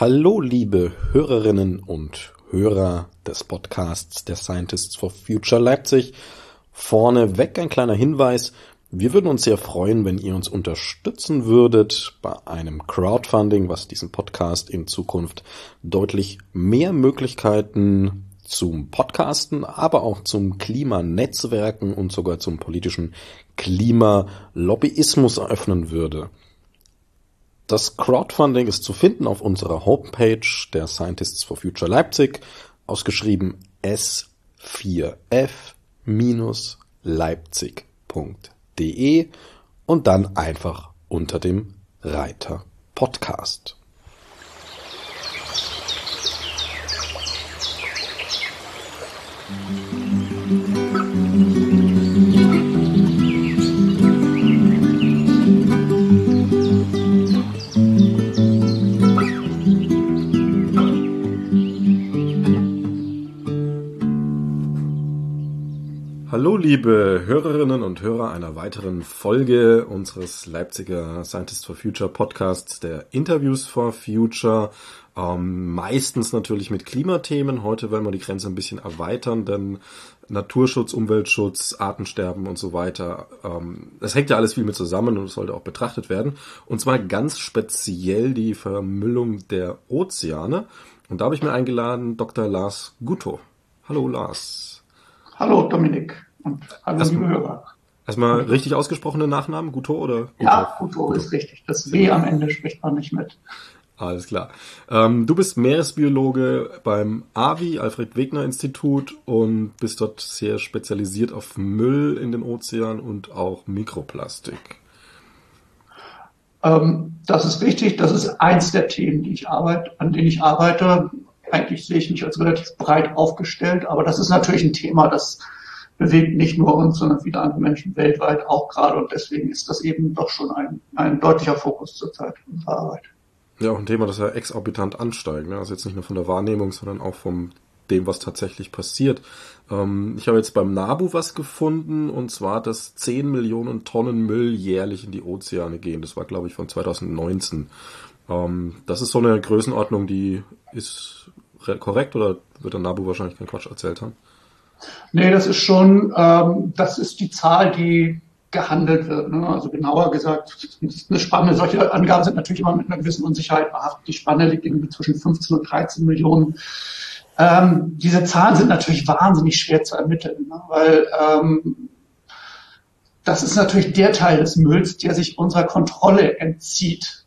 Hallo, liebe Hörerinnen und Hörer des Podcasts der Scientists for Future Leipzig. Vorneweg ein kleiner Hinweis. Wir würden uns sehr freuen, wenn ihr uns unterstützen würdet bei einem Crowdfunding, was diesen Podcast in Zukunft deutlich mehr Möglichkeiten zum Podcasten, aber auch zum Klimanetzwerken und sogar zum politischen Klimalobbyismus eröffnen würde. Das Crowdfunding ist zu finden auf unserer Homepage der Scientists for Future Leipzig, ausgeschrieben s4f-leipzig.de und dann einfach unter dem Reiter Podcast. Hallo, liebe Hörerinnen und Hörer einer weiteren Folge unseres Leipziger Scientists for Future Podcasts, der Interviews for Future. Ähm, meistens natürlich mit Klimathemen. Heute wollen wir die Grenze ein bisschen erweitern, denn Naturschutz, Umweltschutz, Artensterben und so weiter, ähm, das hängt ja alles viel mit zusammen und sollte auch betrachtet werden. Und zwar ganz speziell die Vermüllung der Ozeane. Und da habe ich mir eingeladen Dr. Lars Gutto. Hallo Lars. Hallo Dominik und hallo Erst, liebe Hörer. Erstmal richtig ausgesprochene Nachnamen, Guto oder? Guto? Ja, Guto, Guto ist richtig. Das W am Ende spricht man nicht mit. Alles klar. Ähm, du bist Meeresbiologe beim AVI, Alfred Wegener Institut, und bist dort sehr spezialisiert auf Müll in den Ozeanen und auch Mikroplastik. Ähm, das ist richtig. Das ist eins der Themen, die ich arbeite, an denen ich arbeite eigentlich sehe ich mich als relativ breit aufgestellt, aber das ist natürlich ein Thema, das bewegt nicht nur uns, sondern viele andere Menschen weltweit auch gerade und deswegen ist das eben doch schon ein, ein deutlicher Fokus zurzeit unserer Arbeit. Ja, auch ein Thema, das ja exorbitant ansteigt. Ne? Also jetzt nicht nur von der Wahrnehmung, sondern auch vom dem, was tatsächlich passiert. Ähm, ich habe jetzt beim NABU was gefunden, und zwar, dass 10 Millionen Tonnen Müll jährlich in die Ozeane gehen. Das war, glaube ich, von 2019. Ähm, das ist so eine Größenordnung, die ist korrekt oder wird der Nabu wahrscheinlich keinen Quatsch erzählt haben? Nee, das ist schon, ähm, das ist die Zahl, die gehandelt wird. Ne? Also genauer gesagt, eine Spanne, solche Angaben sind natürlich immer mit einer gewissen Unsicherheit behaftet. Die Spanne liegt irgendwie zwischen 15 und 13 Millionen. Ähm, diese Zahlen sind natürlich wahnsinnig schwer zu ermitteln, ne? weil ähm, das ist natürlich der Teil des Mülls, der sich unserer Kontrolle entzieht.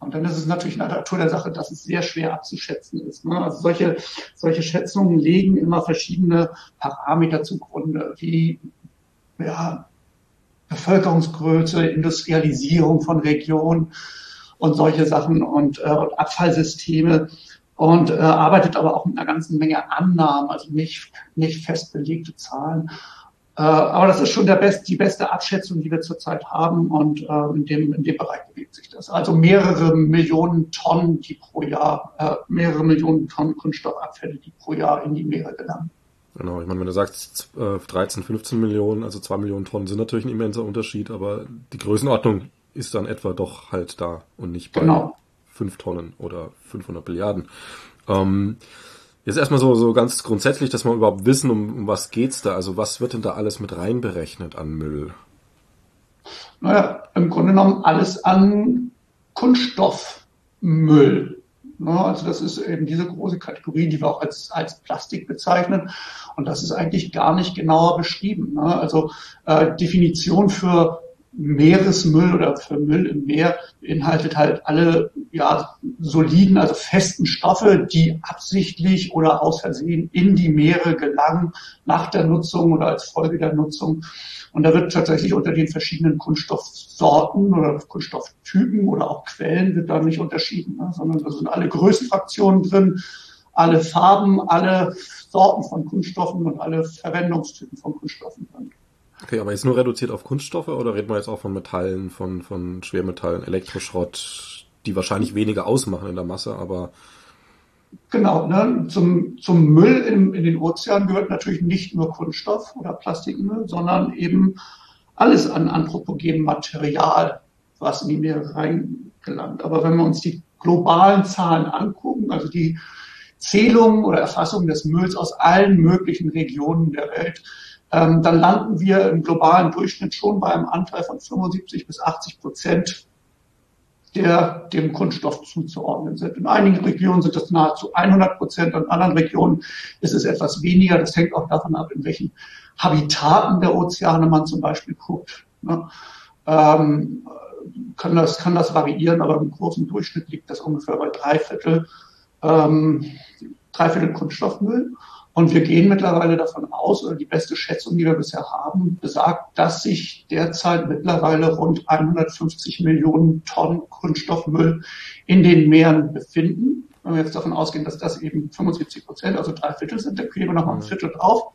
Und dann ist es natürlich in der Natur der Sache, dass es sehr schwer abzuschätzen ist. Ne? Also solche, solche Schätzungen legen immer verschiedene Parameter zugrunde, wie ja, Bevölkerungsgröße, Industrialisierung von Regionen und solche Sachen und, äh, und Abfallsysteme und äh, arbeitet aber auch mit einer ganzen Menge Annahmen, also nicht, nicht fest belegte Zahlen. Äh, aber das ist schon der best, die beste Abschätzung, die wir zurzeit haben und äh, in, dem, in dem Bereich bewegt sich das. Also mehrere Millionen Tonnen, die pro Jahr, äh, mehrere Millionen Tonnen Kunststoffabfälle, die pro Jahr in die Meere gelangen. Genau, ich meine, wenn du sagst 13, 15 Millionen, also 2 Millionen Tonnen sind natürlich ein immenser Unterschied, aber die Größenordnung ist dann etwa doch halt da und nicht bei genau. 5 Tonnen oder 500 Milliarden. Ähm, Jetzt erstmal so, so ganz grundsätzlich, dass wir überhaupt wissen, um, um was geht's da? Also was wird denn da alles mit reinberechnet an Müll? Naja, im Grunde genommen alles an Kunststoffmüll. Ne, also das ist eben diese große Kategorie, die wir auch als, als Plastik bezeichnen. Und das ist eigentlich gar nicht genauer beschrieben. Ne? Also äh, Definition für Meeresmüll oder für Müll im Meer beinhaltet halt alle ja, soliden, also festen Stoffe, die absichtlich oder aus Versehen in die Meere gelangen nach der Nutzung oder als Folge der Nutzung. Und da wird tatsächlich unter den verschiedenen Kunststoffsorten oder Kunststofftypen oder auch Quellen wird da nicht unterschieden, ne? sondern da sind alle Größenfraktionen drin, alle Farben, alle Sorten von Kunststoffen und alle Verwendungstypen von Kunststoffen drin. Okay, aber jetzt nur reduziert auf Kunststoffe oder reden wir jetzt auch von Metallen, von, von Schwermetallen, Elektroschrott, die wahrscheinlich weniger ausmachen in der Masse, aber. Genau, ne? zum, zum Müll in, in den Ozeanen gehört natürlich nicht nur Kunststoff oder Plastikmüll, sondern eben alles an anthropogenem Material, was in die Meere reingelangt. Aber wenn wir uns die globalen Zahlen angucken, also die Zählung oder Erfassung des Mülls aus allen möglichen Regionen der Welt, ähm, dann landen wir im globalen Durchschnitt schon bei einem Anteil von 75 bis 80 Prozent, der dem Kunststoff zuzuordnen sind. In einigen Regionen sind das nahezu 100 Prozent, in anderen Regionen ist es etwas weniger. Das hängt auch davon ab, in welchen Habitaten der Ozeane man zum Beispiel guckt. Ne? Ähm, kann das, kann das variieren, aber im großen Durchschnitt liegt das ungefähr bei drei Viertel, ähm, drei Viertel Kunststoffmüll. Und wir gehen mittlerweile davon aus, oder die beste Schätzung, die wir bisher haben, besagt, dass sich derzeit mittlerweile rund 150 Millionen Tonnen Kunststoffmüll in den Meeren befinden. Wenn wir jetzt davon ausgehen, dass das eben 75 Prozent, also drei Viertel sind, dann kriegen wir noch mal ein Viertel drauf.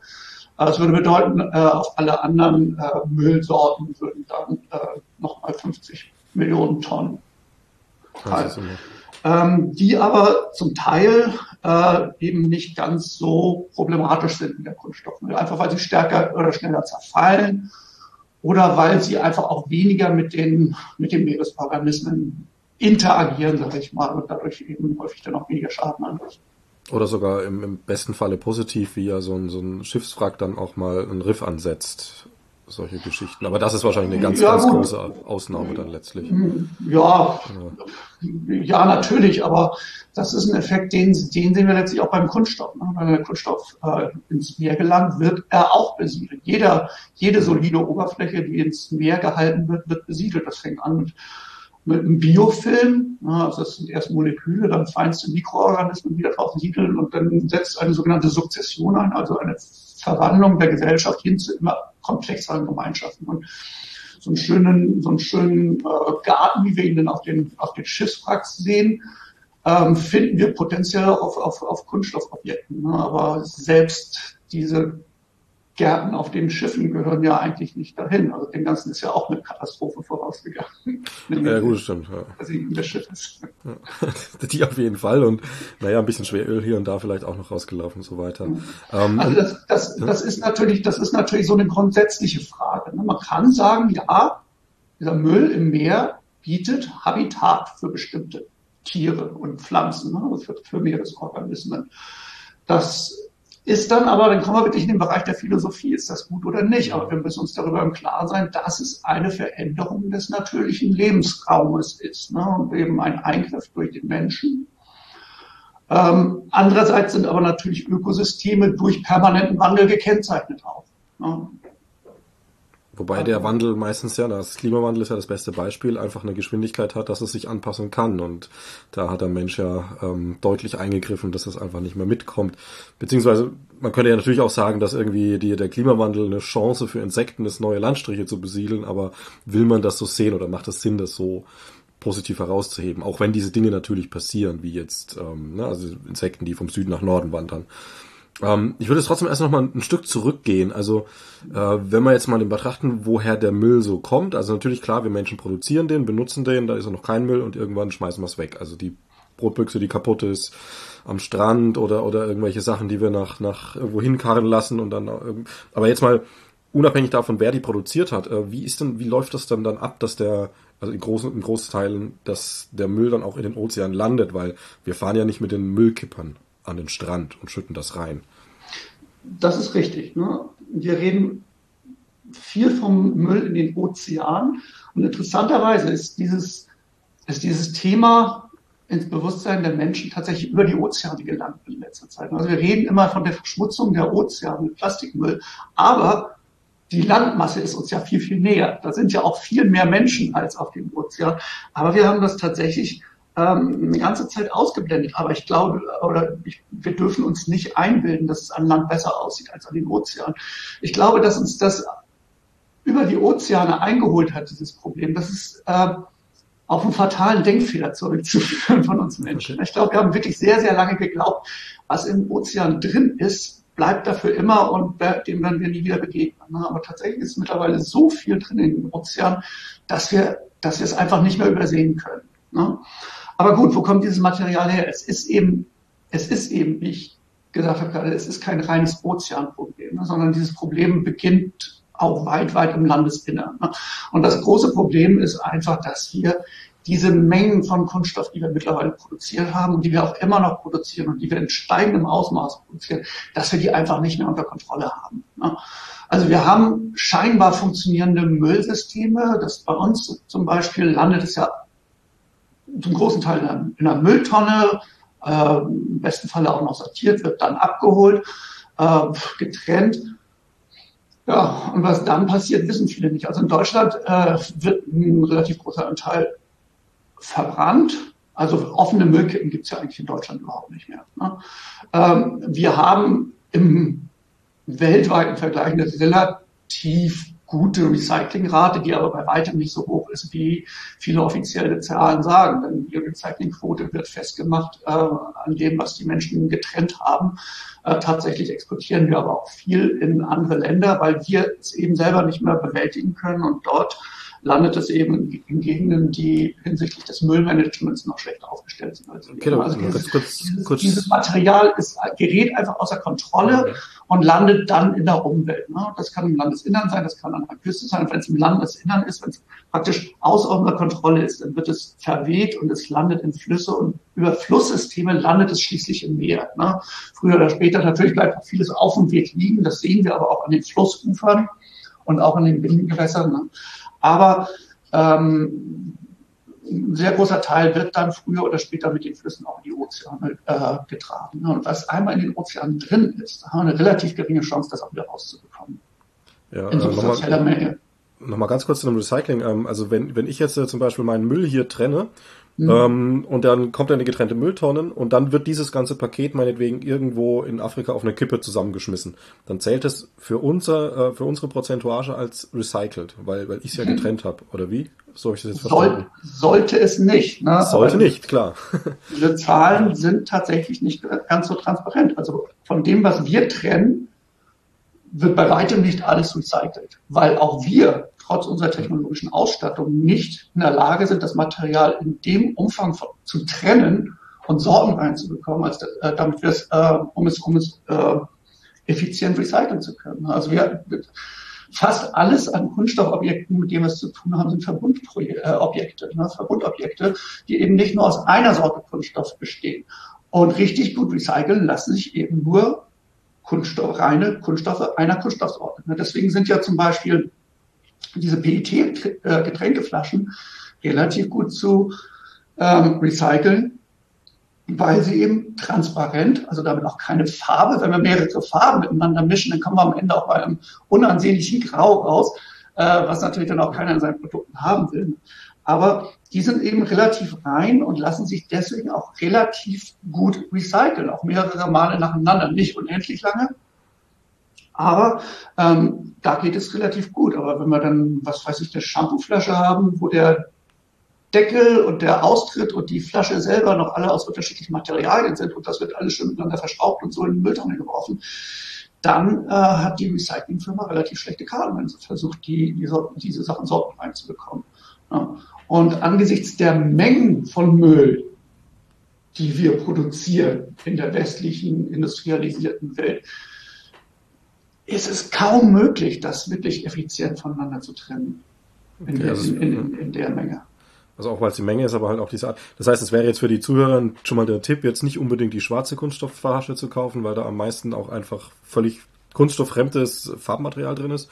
Das würde bedeuten, äh, auf alle anderen äh, Müllsorten würden dann äh, nochmal 50 Millionen Tonnen fallen. Ähm, die aber zum Teil äh, eben nicht ganz so problematisch sind wie der Kunststoffmüll. Einfach weil sie stärker oder schneller zerfallen oder weil sie einfach auch weniger mit den, mit den Meeresorganismen interagieren, sage ich mal, und dadurch eben häufig dann auch weniger Schaden anrichten. Oder sogar im, im besten Falle positiv, wie ja so ein, so ein Schiffswrack dann auch mal einen Riff ansetzt. Solche Geschichten. Aber das ist wahrscheinlich eine ganz, ja, ganz große Ausnahme dann letztlich. Ja, ja, ja, natürlich, aber das ist ein Effekt, den, den sehen wir letztlich auch beim Kunststoff. Ne? Wenn der Kunststoff äh, ins Meer gelangt, wird er auch besiedelt. Jeder, jede solide Oberfläche, die ins Meer gehalten wird, wird besiedelt. Das fängt an mit mit einem Biofilm, also das sind erst Moleküle, dann feinste Mikroorganismen, die da drauf siedeln und dann setzt eine sogenannte Sukzession ein, also eine Verwandlung der Gesellschaft hin zu immer komplexeren Gemeinschaften. Und so einen schönen, so einen schönen äh, Garten, wie wir ihn dann auf den, auf den Schiffswracks sehen, ähm, finden wir potenziell auf, auf, auf Kunststoffobjekten. Ne? Aber selbst diese Gärten auf den Schiffen gehören ja eigentlich nicht dahin. Also dem Ganzen ist ja auch eine Katastrophe vorausgegangen. Ja, gut, stimmt. Ja. Also das Schiff ist. Ja. Die auf jeden Fall und naja, ein bisschen Schweröl hier und da vielleicht auch noch rausgelaufen und so weiter. Ähm, also das, das, ja. das ist natürlich, das ist natürlich so eine grundsätzliche Frage. Ne? Man kann sagen, ja, dieser Müll im Meer bietet Habitat für bestimmte Tiere und Pflanzen, ne? Also für, für Meeresorganismen. Das ist dann aber, dann kommen wir wirklich in den Bereich der Philosophie, ist das gut oder nicht? Aber wir müssen uns darüber im Klaren sein, dass es eine Veränderung des natürlichen Lebensraumes ist ne? und eben ein Eingriff durch den Menschen. Ähm, andererseits sind aber natürlich Ökosysteme durch permanenten Wandel gekennzeichnet auch. Ne? Wobei der Wandel meistens ja, das Klimawandel ist ja das beste Beispiel, einfach eine Geschwindigkeit hat, dass es sich anpassen kann. Und da hat der Mensch ja ähm, deutlich eingegriffen, dass es einfach nicht mehr mitkommt. Beziehungsweise, man könnte ja natürlich auch sagen, dass irgendwie die, der Klimawandel eine Chance für Insekten ist, neue Landstriche zu besiedeln, aber will man das so sehen oder macht es Sinn, das so positiv herauszuheben? Auch wenn diese Dinge natürlich passieren, wie jetzt ähm, ne, also Insekten, die vom Süden nach Norden wandern. Ähm, ich würde jetzt trotzdem erst noch mal ein Stück zurückgehen. Also äh, wenn wir jetzt mal den betrachten, woher der Müll so kommt. Also natürlich klar, wir Menschen produzieren den, benutzen den, da ist er noch kein Müll und irgendwann schmeißen wir es weg. Also die Brotbüchse, die kaputt ist am Strand oder oder irgendwelche Sachen, die wir nach nach irgendwo hinkarren lassen und dann. Äh, aber jetzt mal unabhängig davon, wer die produziert hat, äh, wie ist denn, wie läuft das dann dann ab, dass der also in großen, in Großteilen, dass der Müll dann auch in den Ozean landet, weil wir fahren ja nicht mit den Müllkippern an den Strand und schütten das rein. Das ist richtig. Ne? Wir reden viel vom Müll in den Ozean. Und interessanterweise ist dieses, ist dieses Thema ins Bewusstsein der Menschen tatsächlich über die Ozeane gelangt in letzter Zeit. Also wir reden immer von der Verschmutzung der Ozeane mit Plastikmüll, aber die Landmasse ist uns ja viel, viel näher. Da sind ja auch viel mehr Menschen als auf dem Ozean. Aber wir haben das tatsächlich ähm, eine ganze Zeit ausgeblendet. Aber ich glaube, oder ich, wir dürfen uns nicht einbilden, dass es an Land besser aussieht als an den Ozeanen. Ich glaube, dass uns das über die Ozeane eingeholt hat, dieses Problem. Das ist äh, auf einen fatalen Denkfehler zurückzuführen von uns Menschen. Ich glaube, wir haben wirklich sehr, sehr lange geglaubt, was im Ozean drin ist, bleibt dafür immer und dem werden wir nie wieder begegnen. Ne? Aber tatsächlich ist mittlerweile so viel drin in den Ozean, dass wir, dass wir es einfach nicht mehr übersehen können. Aber gut, wo kommt dieses Material her? Es ist eben, es ist eben, wie ich gesagt habe gerade, es ist kein reines Ozeanproblem, ne, sondern dieses Problem beginnt auch weit, weit im Landesinneren. Ne? Und das große Problem ist einfach, dass wir diese Mengen von Kunststoff, die wir mittlerweile produziert haben und die wir auch immer noch produzieren und die wir in steigendem Ausmaß produzieren, dass wir die einfach nicht mehr unter Kontrolle haben. Ne? Also wir haben scheinbar funktionierende Müllsysteme. Das bei uns zum Beispiel landet es ja zum großen Teil in einer Mülltonne, äh, im besten Falle auch noch sortiert, wird dann abgeholt, äh, getrennt. Ja, und was dann passiert, wissen viele nicht. Also in Deutschland äh, wird ein relativ großer Anteil verbrannt. Also offene Müllkippen gibt es ja eigentlich in Deutschland überhaupt nicht mehr. Ne? Ähm, wir haben im weltweiten Vergleich eine relativ gute Recyclingrate, die aber bei weitem nicht so hoch ist, wie viele offizielle Zahlen sagen. Denn die Recyclingquote wird festgemacht äh, an dem, was die Menschen getrennt haben. Äh, tatsächlich exportieren wir aber auch viel in andere Länder, weil wir es eben selber nicht mehr bewältigen können und dort landet es eben in Gegenden, die hinsichtlich des Müllmanagements noch schlechter aufgestellt sind als. Okay, also dieses, kurz, dieses, kurz. dieses, Material ist, gerät einfach außer Kontrolle okay. und landet dann in der Umwelt. Ne? Das kann im Landesinnern sein, das kann an der Küste sein. Wenn es im Landesinnern ist, wenn es praktisch außer unserer Kontrolle ist, dann wird es verweht und es landet in Flüsse und über Flusssysteme landet es schließlich im Meer. Ne? Früher oder später natürlich bleibt auch vieles auf dem Weg liegen. Das sehen wir aber auch an den Flussufern und auch an den Binnengewässern. Ne? Aber ähm, ein sehr großer Teil wird dann früher oder später mit den Flüssen auch in die Ozeane äh, getragen. Und was einmal in den Ozeanen drin ist, haben wir eine relativ geringe Chance, das auch wieder rauszubekommen. Ja, in so äh, substanzieller Menge. Nochmal ganz kurz zu dem Recycling. Ähm, also wenn, wenn ich jetzt äh, zum Beispiel meinen Müll hier trenne Mhm. Ähm, und dann kommt er in eine getrennte Mülltonnen und dann wird dieses ganze Paket meinetwegen irgendwo in Afrika auf eine Kippe zusammengeschmissen. Dann zählt es für unser, äh, für unsere Prozentuage als recycelt, weil, weil ich es ja mhm. getrennt habe. Oder wie? So ich das jetzt verstanden? Soll, sollte es nicht. Ne? Sollte Aber nicht, klar. Diese Zahlen sind tatsächlich nicht ganz so transparent. Also von dem, was wir trennen, wird bei weitem nicht alles recycelt, weil auch wir trotz unserer technologischen Ausstattung nicht in der Lage sind, das Material in dem Umfang zu trennen und Sorten reinzubekommen, als, äh, damit wir es, äh, um es, um es äh, effizient recyceln zu können. Also wir fast alles an Kunststoffobjekten, mit denen wir es zu tun haben, sind Verbundobjekte, äh, ne? Verbundobjekte, die eben nicht nur aus einer Sorte Kunststoff bestehen. Und richtig gut recyceln lassen sich eben nur Kunststoff, reine Kunststoffe einer Kunststoffsorte. Ne? Deswegen sind ja zum Beispiel diese PET-Getränkeflaschen relativ gut zu ähm, recyceln, weil sie eben transparent, also damit auch keine Farbe, wenn wir mehrere Farben miteinander mischen, dann kommen wir am Ende auch bei einem unansehnlichen Grau raus, äh, was natürlich dann auch keiner in seinen Produkten haben will. Aber die sind eben relativ rein und lassen sich deswegen auch relativ gut recyceln, auch mehrere Male nacheinander, nicht unendlich lange, aber ähm, da geht es relativ gut. Aber wenn wir dann, was weiß ich, eine Shampooflasche haben, wo der Deckel und der Austritt und die Flasche selber noch alle aus unterschiedlichen Materialien sind und das wird alles schon miteinander verschraubt und so in den Mülltonne geworfen, dann äh, hat die Recyclingfirma relativ schlechte Karten, wenn sie versucht, die, die diese Sachen Sorten reinzubekommen. Ja. Und angesichts der Mengen von Müll, die wir produzieren in der westlichen industrialisierten Welt, ist es kaum möglich, das wirklich effizient voneinander zu trennen. In, okay, der, also, in, in, in der Menge. Also auch weil es die Menge ist, aber halt auch diese Art. Das heißt, es wäre jetzt für die Zuhörer schon mal der Tipp, jetzt nicht unbedingt die schwarze Kunststoffflasche zu kaufen, weil da am meisten auch einfach völlig kunststofffremdes Farbmaterial drin ist.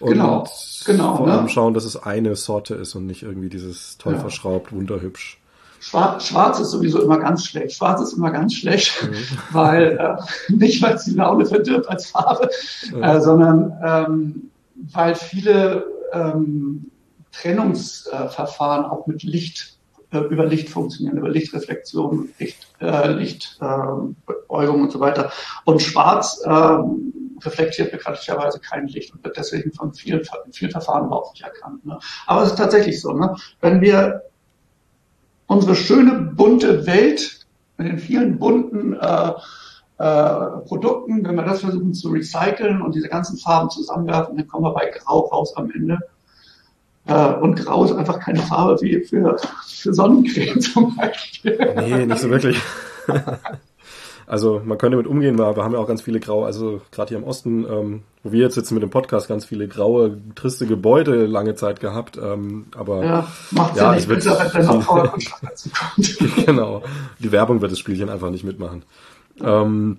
Und genau, genau. Vor allem ne? schauen, dass es eine Sorte ist und nicht irgendwie dieses toll ja. verschraubt, wunderhübsch. Schwarz, Schwarz ist sowieso immer ganz schlecht. Schwarz ist immer ganz schlecht, mhm. weil äh, nicht weil es die Laune verdirbt als Farbe, mhm. äh, sondern ähm, weil viele ähm, Trennungsverfahren auch mit Licht äh, über Licht funktionieren, über Lichtreflexion, Licht, äh, Lichtbeugung äh, und so weiter. Und Schwarz äh, reflektiert bekanntlicherweise kein Licht und wird deswegen von vielen, vielen Verfahren überhaupt nicht erkannt. Ne? Aber es ist tatsächlich so. Ne? Wenn wir unsere schöne bunte Welt mit den vielen bunten äh, äh, Produkten, wenn wir das versuchen zu recyceln und diese ganzen Farben zusammenwerfen, dann kommen wir bei Grau raus am Ende. Äh, und Grau ist einfach keine Farbe wie für, für Sonnencreme zum Beispiel. Nee, nicht so wirklich. Also man könnte damit umgehen, weil wir haben ja auch ganz viele graue, also gerade hier im Osten, ähm, wo wir jetzt sitzen mit dem Podcast, ganz viele graue, triste Gebäude lange Zeit gehabt. Ähm, aber ja, macht ja, ja nicht, es wird, wenn noch dazu kommt. genau. Die Werbung wird das Spielchen einfach nicht mitmachen. Ähm,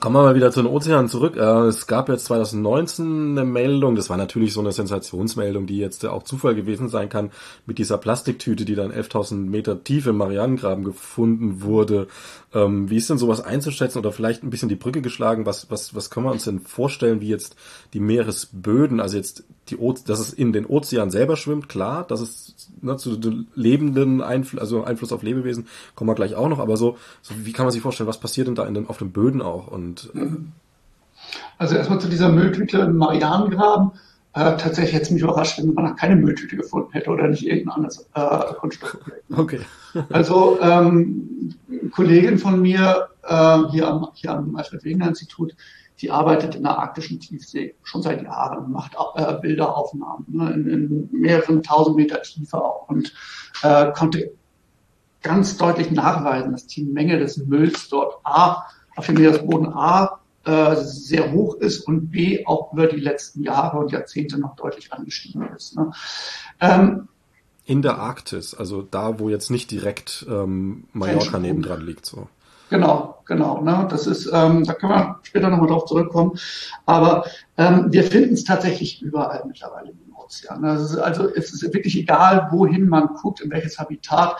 Kommen wir mal wieder zu den Ozeanen zurück. Äh, es gab jetzt 2019 eine Meldung, das war natürlich so eine Sensationsmeldung, die jetzt auch Zufall gewesen sein kann, mit dieser Plastiktüte, die dann 11.000 Meter tief im Marianengraben gefunden wurde. Ähm, wie ist denn sowas einzuschätzen oder vielleicht ein bisschen die Brücke geschlagen? Was, was, was können wir uns denn vorstellen, wie jetzt die Meeresböden, also jetzt die, o dass es in den Ozean selber schwimmt, klar, dass es ne, zu lebenden Einfluss, also Einfluss auf Lebewesen, kommen wir gleich auch noch, aber so, so wie kann man sich vorstellen, was passiert denn da in den, auf den Böden auch? Und, äh, also erstmal zu dieser Mülltüte im Marianengraben. Äh, tatsächlich hätte es mich überrascht, wenn man noch keine Mülltüte gefunden hätte oder nicht irgendein anderes äh, Kunststoff. Okay. also ähm, Kollegin von mir äh, hier am, hier am Alfred-Wegener-Institut, die arbeitet in der arktischen Tiefsee schon seit Jahren, macht äh, Bilderaufnahmen ne, in, in mehreren tausend Meter Tiefe und äh, konnte ganz deutlich nachweisen, dass die Menge des Mülls dort A auf dem Meeresboden A äh, sehr hoch ist und B auch über die letzten Jahre und Jahrzehnte noch deutlich angestiegen ist. Ne? Ähm, in der Arktis, also da, wo jetzt nicht direkt ähm, Mallorca nebendran liegt. So. Genau, genau. Ne? Das ist, ähm, da können wir später nochmal drauf zurückkommen. Aber ähm, wir finden es tatsächlich überall mittlerweile im Ozean. Also, also es ist wirklich egal, wohin man guckt, in welches Habitat.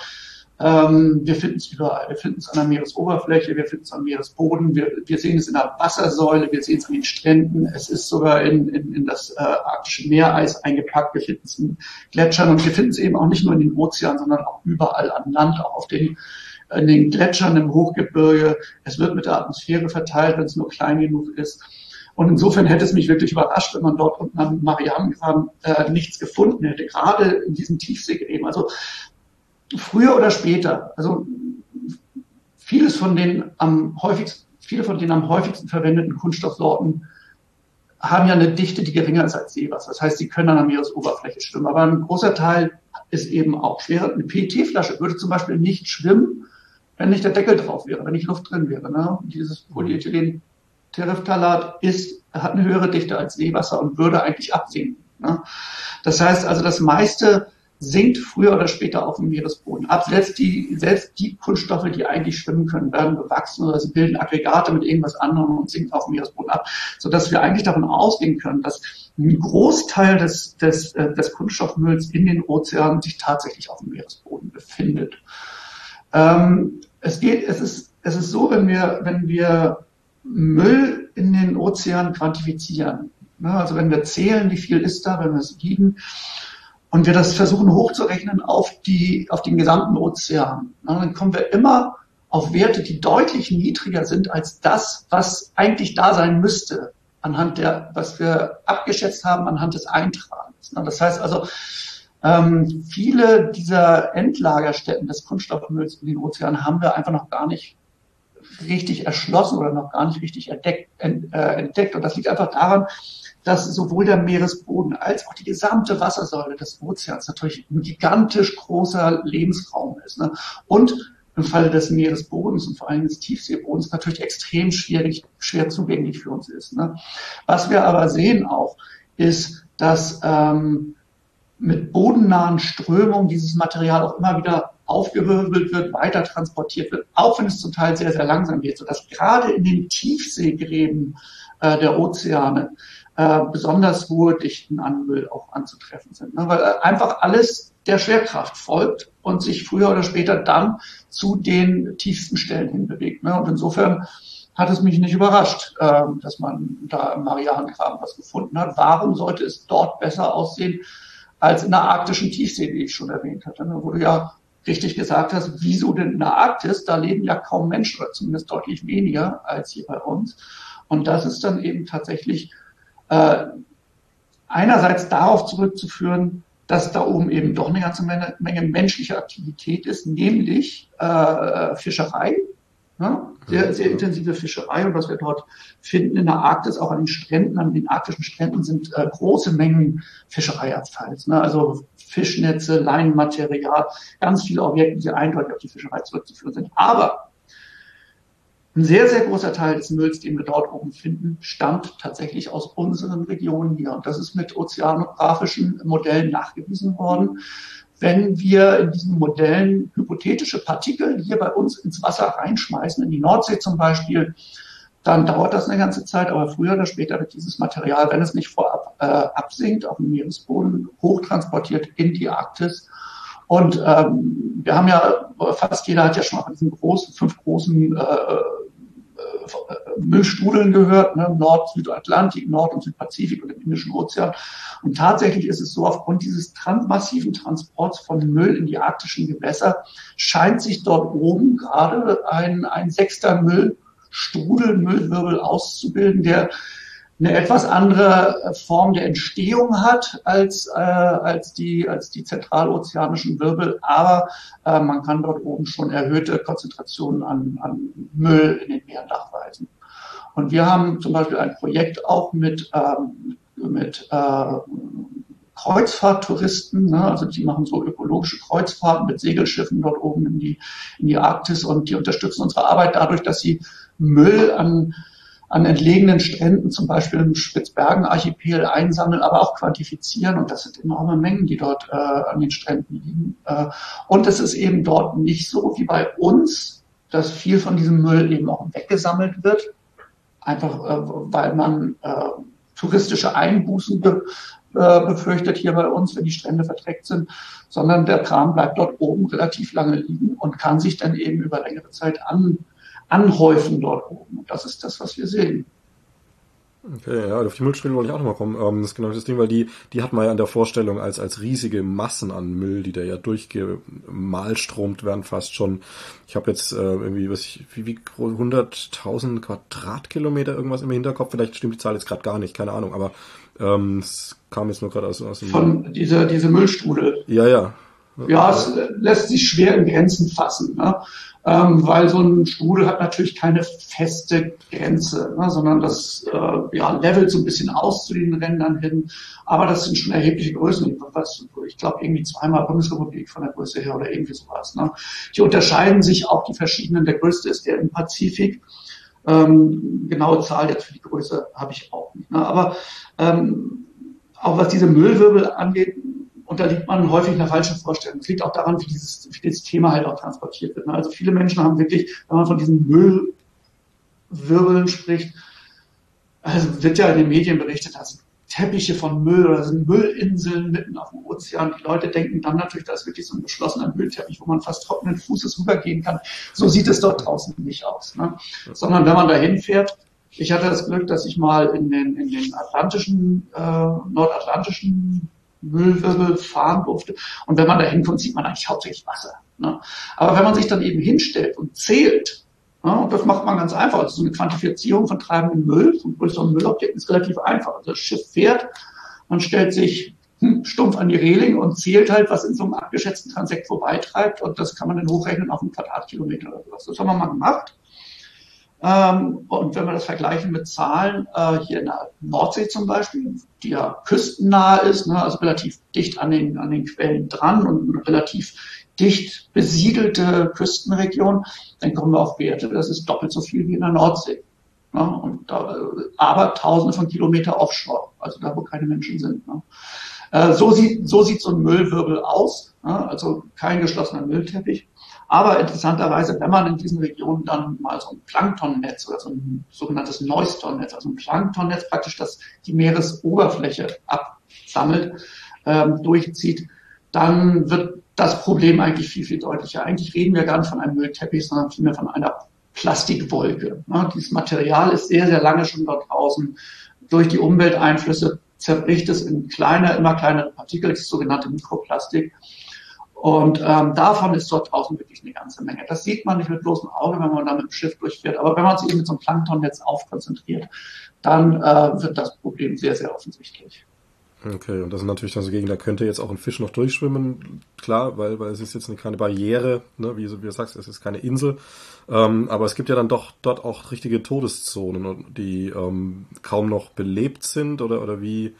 Ähm, wir finden es überall. Wir finden es an der Meeresoberfläche, wir finden es am Meeresboden, wir, wir sehen es in der Wassersäule, wir sehen es an den Stränden. Es ist sogar in, in, in das äh, arktische Meereis eingepackt. Wir finden es in Gletschern und wir finden es eben auch nicht nur in den Ozeanen, sondern auch überall an Land, auch auf den in den Gletschern im Hochgebirge. Es wird mit der Atmosphäre verteilt, wenn es nur klein genug ist. Und insofern hätte es mich wirklich überrascht, wenn man dort unten am Marianengraben äh, nichts gefunden hätte, gerade in diesem Tiefseegräben. Also früher oder später, also vieles von den am häufigsten, viele von den am häufigsten verwendeten Kunststoffsorten haben ja eine Dichte, die geringer ist als Seewasser. Das heißt, sie können an der Meeresoberfläche schwimmen. Aber ein großer Teil ist eben auch schwerer. Eine PET-Flasche würde zum Beispiel nicht schwimmen, wenn nicht der Deckel drauf wäre, wenn nicht Luft drin wäre. Ne? Dieses Polyethylen Terephthalat ist, hat eine höhere Dichte als Seewasser und würde eigentlich absinken. Ne? Das heißt also, das meiste sinkt früher oder später auf dem Meeresboden ab. Selbst die, selbst die Kunststoffe, die eigentlich schwimmen können, werden bewachsen oder sie bilden Aggregate mit irgendwas anderem und sinken auf dem Meeresboden ab, sodass wir eigentlich davon ausgehen können, dass ein Großteil des, des, äh, des Kunststoffmülls in den Ozeanen sich tatsächlich auf dem Meeresboden befindet. Ähm, es geht, es ist, es ist so, wenn wir, wenn wir Müll in den Ozeanen quantifizieren, ne, also wenn wir zählen, wie viel ist da, wenn wir es wiegen, und wir das versuchen hochzurechnen auf die, auf den gesamten Ozean, ne, dann kommen wir immer auf Werte, die deutlich niedriger sind als das, was eigentlich da sein müsste, anhand der, was wir abgeschätzt haben, anhand des Eintragens. Ne. Das heißt also, ähm, viele dieser Endlagerstätten des Kunststoffmülls in den Ozeanen haben wir einfach noch gar nicht richtig erschlossen oder noch gar nicht richtig entdeckt. Ent, äh, entdeckt. Und das liegt einfach daran, dass sowohl der Meeresboden als auch die gesamte Wassersäule des Ozeans natürlich ein gigantisch großer Lebensraum ist. Ne? Und im Falle des Meeresbodens und vor allem des Tiefseebodens natürlich extrem schwierig, schwer zugänglich für uns ist. Ne? Was wir aber sehen auch, ist, dass ähm, mit bodennahen Strömungen dieses Material auch immer wieder aufgewirbelt wird, weiter transportiert wird, auch wenn es zum Teil sehr, sehr langsam geht, sodass gerade in den Tiefseegräben äh, der Ozeane äh, besonders hohe Dichten an Müll auch anzutreffen sind. Ne? Weil äh, einfach alles der Schwerkraft folgt und sich früher oder später dann zu den tiefsten Stellen hinbewegt. Ne? Und insofern hat es mich nicht überrascht, äh, dass man da im Marianengraben was gefunden hat. Warum sollte es dort besser aussehen als in der arktischen Tiefsee, wie ich schon erwähnt hatte, ne? wo du ja richtig gesagt hast, wieso denn in der Arktis? Da leben ja kaum Menschen oder zumindest deutlich weniger als hier bei uns. Und das ist dann eben tatsächlich äh, einerseits darauf zurückzuführen, dass da oben eben doch eine ganze Menge, Menge menschliche Aktivität ist, nämlich äh, Fischerei, ne? sehr, sehr intensive Fischerei und was wir dort finden in der Arktis, auch an den Stränden, an den arktischen Stränden sind äh, große Mengen Fischereiabfalls, ne? also Fischnetze, Leinenmaterial, ganz viele Objekte, die eindeutig auf die Fischerei zurückzuführen sind. Aber Ein sehr, sehr großer Teil des Mülls, den wir dort oben finden, stammt tatsächlich aus unseren Regionen hier. Und das ist mit ozeanografischen Modellen nachgewiesen worden. Wenn wir in diesen Modellen hypothetische Partikel hier bei uns ins Wasser reinschmeißen, in die Nordsee zum Beispiel, dann dauert das eine ganze Zeit, aber früher oder später wird dieses Material, wenn es nicht vorab äh, absinkt, auf dem Meeresboden hochtransportiert in die Arktis. Und ähm, wir haben ja, fast jeder hat ja schon mal diesen großen, fünf großen äh, Müllstrudeln gehört, ne? Nord, Südatlantik, Nord- und Südpazifik und im Indischen Ozean. Und tatsächlich ist es so, aufgrund dieses trans massiven Transports von Müll in die arktischen Gewässer scheint sich dort oben gerade ein, ein sechster Müllstrudel, Müllwirbel auszubilden, der eine etwas andere Form der Entstehung hat als, äh, als, die, als die zentralozeanischen Wirbel, aber äh, man kann dort oben schon erhöhte Konzentrationen an, an Müll in den Meeren nachweisen. Und wir haben zum Beispiel ein Projekt auch mit, ähm, mit äh, Kreuzfahrttouristen, ne? also die machen so ökologische Kreuzfahrten mit Segelschiffen dort oben in die, in die Arktis und die unterstützen unsere Arbeit dadurch, dass sie Müll an an entlegenen Stränden, zum Beispiel im Spitzbergen-Archipel, einsammeln, aber auch quantifizieren. Und das sind enorme Mengen, die dort äh, an den Stränden liegen. Äh, und es ist eben dort nicht so wie bei uns, dass viel von diesem Müll eben auch weggesammelt wird, einfach äh, weil man äh, touristische Einbußen be, äh, befürchtet hier bei uns, wenn die Strände verdreckt sind, sondern der Kram bleibt dort oben relativ lange liegen und kann sich dann eben über längere Zeit an anhäufen dort oben. Und das ist das, was wir sehen. Okay, ja, auf die Müllstellen wollte ich auch nochmal kommen. Ähm, das ist genau das Ding, weil die, die hat man ja in der Vorstellung als, als riesige Massen an Müll, die da ja durchgemalstromt werden, fast schon. Ich habe jetzt äh, irgendwie, was ich, wie, wie 100.000 Quadratkilometer irgendwas im Hinterkopf. Vielleicht stimmt die Zahl jetzt gerade gar nicht, keine Ahnung, aber ähm, es kam jetzt nur gerade aus, aus dem... Von dieser, diese Müllstrudel. Ja, ja. Ja, es lässt sich schwer in Grenzen fassen. Ne? ähm, weil so ein Strudel hat natürlich keine feste Grenze, ne, sondern das äh, ja, levelt so ein bisschen aus zu den Rändern hin. Aber das sind schon erhebliche Größen. Ich glaube, irgendwie zweimal Bundesrepublik von der Größe her oder irgendwie sowas. Ne. Die unterscheiden sich auch die verschiedenen. Der größte ist der im Pazifik. Ähm, genaue Zahl jetzt für die Größe habe ich auch nicht. Ne. Aber ähm, auch was diese Müllwirbel angeht, unterliegt man häufig einer falschen Vorstellung. Es liegt auch daran, wie dieses, wie dieses Thema halt auch transportiert wird. Also viele Menschen haben wirklich, wenn man von diesen Müllwirbeln spricht, also wird ja in den Medien berichtet, dass Teppiche von Müll oder sind Müllinseln mitten auf dem Ozean. Die Leute denken dann natürlich, da ist wirklich so ein geschlossener Müllteppich, wo man fast trockenen Fußes rübergehen kann. So sieht es dort draußen nicht aus. Ne? Sondern wenn man da hinfährt, ich hatte das Glück, dass ich mal in den, in den atlantischen, äh, nordatlantischen Müllwirbel fahren durfte. Und wenn man da hinkommt, sieht man eigentlich hauptsächlich Wasser. Ne? Aber wenn man sich dann eben hinstellt und zählt, ne, und das macht man ganz einfach, also so eine Quantifizierung von treibendem Müll, von größeren Müllobjekten ist relativ einfach. Also das Schiff fährt, man stellt sich hm, stumpf an die Reling und zählt halt, was in so einem abgeschätzten Transekt vorbeitreibt und das kann man dann hochrechnen auf einen Quadratkilometer oder sowas. Das haben wir mal gemacht. Ähm, und wenn wir das vergleichen mit Zahlen äh, hier in der Nordsee zum Beispiel, die ja küstennah ist, ne, also relativ dicht an den, an den Quellen dran und relativ dicht besiedelte Küstenregion, dann kommen wir auf Werte, das ist doppelt so viel wie in der Nordsee. Ne, und da, aber tausende von Kilometer offshore, also da, wo keine Menschen sind. Ne. Äh, so, sieht, so sieht so ein Müllwirbel aus, also kein geschlossener Müllteppich. Aber interessanterweise, wenn man in diesen Regionen dann mal so ein Planktonnetz oder so ein sogenanntes Neustonnetz, also ein Planktonnetz praktisch, das die Meeresoberfläche absammelt, ähm, durchzieht, dann wird das Problem eigentlich viel, viel deutlicher. Eigentlich reden wir gar nicht von einem Müllteppich, sondern vielmehr von einer Plastikwolke. Ne? Dieses Material ist sehr, sehr lange schon dort draußen. Durch die Umwelteinflüsse zerbricht es in kleine, immer kleinere Partikel, das sogenannte Mikroplastik. Und ähm, davon ist dort draußen wirklich eine ganze Menge. Das sieht man nicht mit bloßem Auge, wenn man da mit dem Schiff durchfährt. Aber wenn man sich eben mit so einem Planktonnetz aufkonzentriert, dann äh, wird das Problem sehr, sehr offensichtlich. Okay, und das sind natürlich dann so Gegenden, da könnte jetzt auch ein Fisch noch durchschwimmen, klar, weil, weil es ist jetzt keine Barriere, ne, wie, wie du sagst, es ist keine Insel. Ähm, aber es gibt ja dann doch dort auch richtige Todeszonen, die ähm, kaum noch belebt sind oder, oder wie,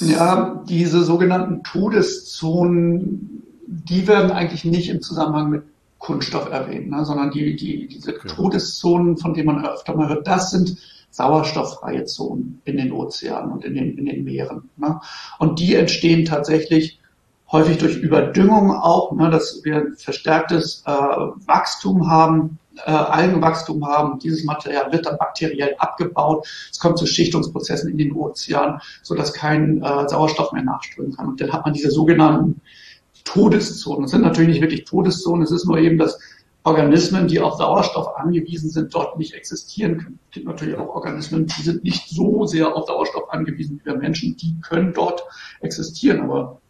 ja, diese sogenannten Todeszonen, die werden eigentlich nicht im Zusammenhang mit Kunststoff erwähnen, ne, sondern die, die, diese okay. Todeszonen, von denen man öfter mal hört, das sind sauerstofffreie Zonen in den Ozeanen und in den, in den Meeren. Ne? Und die entstehen tatsächlich häufig durch Überdüngung auch, ne, dass wir verstärktes äh, Wachstum haben, äh, Algenwachstum haben. Dieses Material wird dann bakteriell abgebaut. Es kommt zu Schichtungsprozessen in den Ozeanen, sodass kein äh, Sauerstoff mehr nachströmen kann. Und dann hat man diese sogenannten Todeszonen. Das sind natürlich nicht wirklich Todeszonen, es ist nur eben, dass Organismen, die auf Sauerstoff angewiesen sind, dort nicht existieren können. Es gibt natürlich auch Organismen, die sind nicht so sehr auf Sauerstoff angewiesen wie wir Menschen, die können dort existieren, aber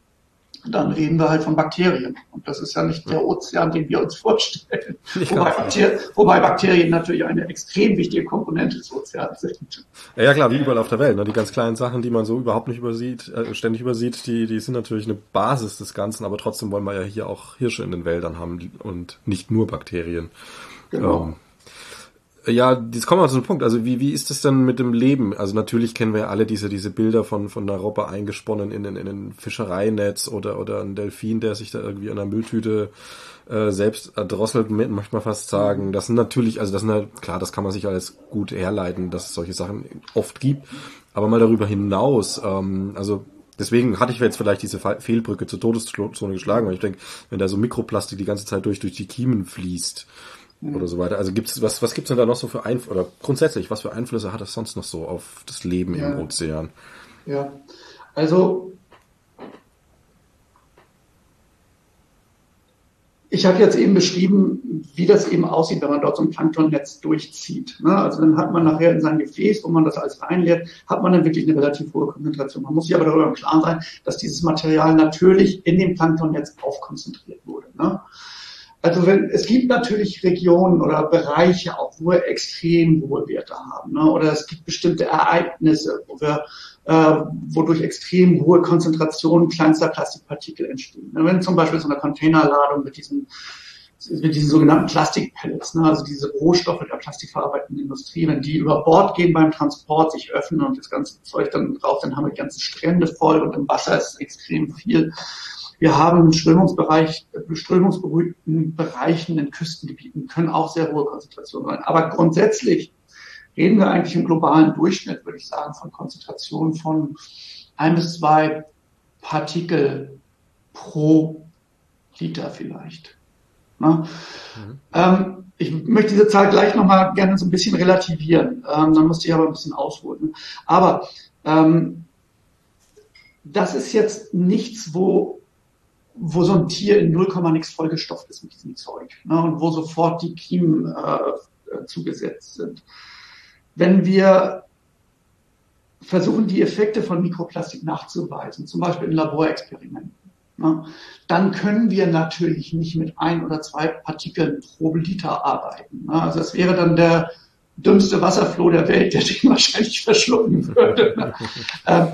dann reden wir halt von Bakterien. Und das ist ja nicht der Ozean, den wir uns vorstellen. Wobei, Bakter wobei, Bakterien natürlich eine extrem wichtige Komponente des Ozeans sind. Ja, klar, wie überall auf der Welt. Ne? Die ganz kleinen Sachen, die man so überhaupt nicht übersieht, äh, ständig übersieht, die, die sind natürlich eine Basis des Ganzen, aber trotzdem wollen wir ja hier auch Hirsche in den Wäldern haben und nicht nur Bakterien. Genau. Ähm, ja, jetzt kommen wir zu einem Punkt. Also wie, wie ist es denn mit dem Leben? Also natürlich kennen wir ja alle diese, diese Bilder von, von einer Robbe eingesponnen in, in, in ein Fischereinetz oder, oder ein Delfin, der sich da irgendwie an einer Mülltüte äh, selbst erdrosselt, möchte man fast sagen. Das sind natürlich, also das sind halt, klar, das kann man sich alles gut herleiten, dass es solche Sachen oft gibt. Aber mal darüber hinaus, ähm, also Deswegen hatte ich jetzt vielleicht diese Fehlbrücke zur Todeszone geschlagen, weil ich denke, wenn da so Mikroplastik die ganze Zeit durch, durch die Kiemen fließt, oder so weiter. Also gibt's was was gibt's denn da noch so für Einflüsse oder grundsätzlich was für Einflüsse hat es sonst noch so auf das Leben ja. im Ozean? Ja, also ich habe jetzt eben beschrieben, wie das eben aussieht, wenn man dort so ein Planktonnetz durchzieht. Ne? Also dann hat man nachher in sein Gefäß, wo man das alles reinleert, hat man dann wirklich eine relativ hohe Konzentration. Man muss sich aber darüber im Klaren sein, dass dieses Material natürlich in dem Planktonnetz aufkonzentriert wurde. Also wenn, es gibt natürlich Regionen oder Bereiche auch, wo wir extrem hohe Werte haben. Ne? Oder es gibt bestimmte Ereignisse, wo wir, äh, wodurch extrem hohe Konzentrationen kleinster Plastikpartikel entstehen. Wenn zum Beispiel so eine Containerladung mit diesen mit diesen sogenannten Plastikpellets, ne, also diese Rohstoffe der plastikverarbeitenden Industrie, wenn die über Bord gehen beim Transport, sich öffnen und das ganze Zeug dann drauf, dann haben wir die ganzen Strände voll und im Wasser ist extrem viel. Wir haben Strömungsbereich, strömungsberuhigten Bereichen in Küstengebieten können auch sehr hohe Konzentrationen sein. Aber grundsätzlich reden wir eigentlich im globalen Durchschnitt, würde ich sagen, von Konzentrationen von ein bis zwei Partikel pro Liter vielleicht. Ne? Mhm. Ähm, ich möchte diese Zahl gleich nochmal gerne so ein bisschen relativieren. Ähm, dann musste ich aber ein bisschen ausholen. Aber ähm, das ist jetzt nichts, wo wo so ein Tier in 0, nix vollgestopft ist mit diesem Zeug ne, und wo sofort die Kiemen äh, zugesetzt sind. Wenn wir versuchen, die Effekte von Mikroplastik nachzuweisen, zum Beispiel in Laborexperimenten, dann können wir natürlich nicht mit ein oder zwei Partikeln pro Liter arbeiten. Ne. Also das wäre dann der dümmste Wasserfloh der Welt, der den wahrscheinlich verschlucken würde. Ne. ähm,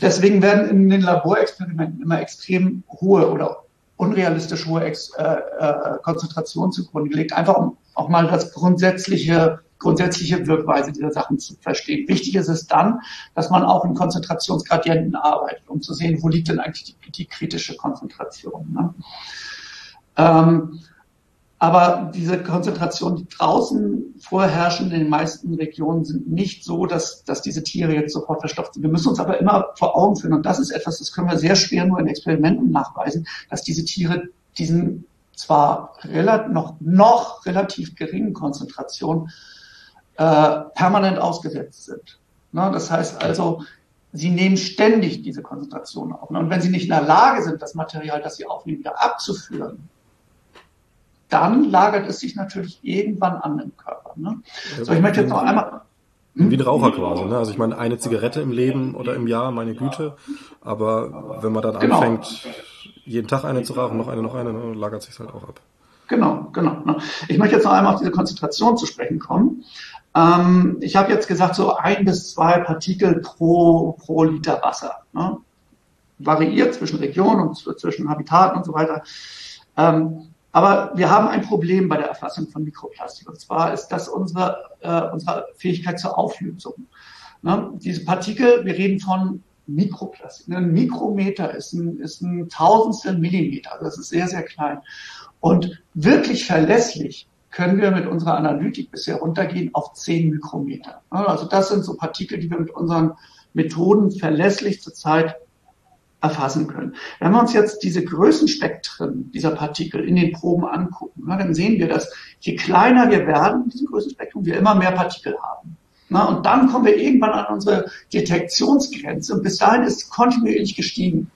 deswegen werden in den Laborexperimenten immer extrem hohe oder unrealistisch hohe äh, äh, Konzentrationen zugrunde gelegt, einfach um auch mal das grundsätzliche grundsätzliche Wirkweise dieser Sachen zu verstehen. Wichtig ist es dann, dass man auch in Konzentrationsgradienten arbeitet, um zu sehen, wo liegt denn eigentlich die, die kritische Konzentration. Ne? Ähm, aber diese Konzentration, die draußen vorherrschen in den meisten Regionen, sind nicht so, dass, dass diese Tiere jetzt sofort verstopft sind. Wir müssen uns aber immer vor Augen führen, und das ist etwas, das können wir sehr schwer nur in Experimenten nachweisen, dass diese Tiere diesen zwar noch, noch relativ geringen Konzentrationen äh, permanent ausgesetzt sind. Ne? Das heißt also, sie nehmen ständig diese Konzentration auf. Und wenn sie nicht in der Lage sind, das Material, das sie aufnehmen, wieder abzuführen, dann lagert es sich natürlich irgendwann an im Körper. Ne? So, ich möchte jetzt noch einmal. Hm? Wie ein Raucher quasi, ne? Also ich meine, eine Zigarette im Leben oder im Jahr, meine Güte. Aber wenn man dann genau. anfängt, jeden Tag eine zu rauchen, noch eine, noch eine, ne, lagert sich halt auch ab. Genau, genau. Ne? Ich möchte jetzt noch einmal auf diese Konzentration zu sprechen kommen. Ähm, ich habe jetzt gesagt, so ein bis zwei Partikel pro, pro Liter Wasser. Ne? Variiert zwischen Regionen und zwischen Habitaten und so weiter. Ähm, aber wir haben ein Problem bei der Erfassung von Mikroplastik. Und zwar ist das unsere, äh, unsere Fähigkeit zur Auflösung. Ne? Diese Partikel, wir reden von Mikroplastik. Ein Mikrometer ist ein, ist ein Tausendstel Millimeter. Also das ist sehr, sehr klein. Und wirklich verlässlich können wir mit unserer Analytik bisher runtergehen auf 10 Mikrometer. Also das sind so Partikel, die wir mit unseren Methoden verlässlich zurzeit erfassen können. Wenn wir uns jetzt diese Größenspektren dieser Partikel in den Proben angucken, dann sehen wir, dass je kleiner wir werden, diesem Größenspektrum, wir immer mehr Partikel haben. und dann kommen wir irgendwann an unsere Detektionsgrenze und bis dahin ist es kontinuierlich gestiegen.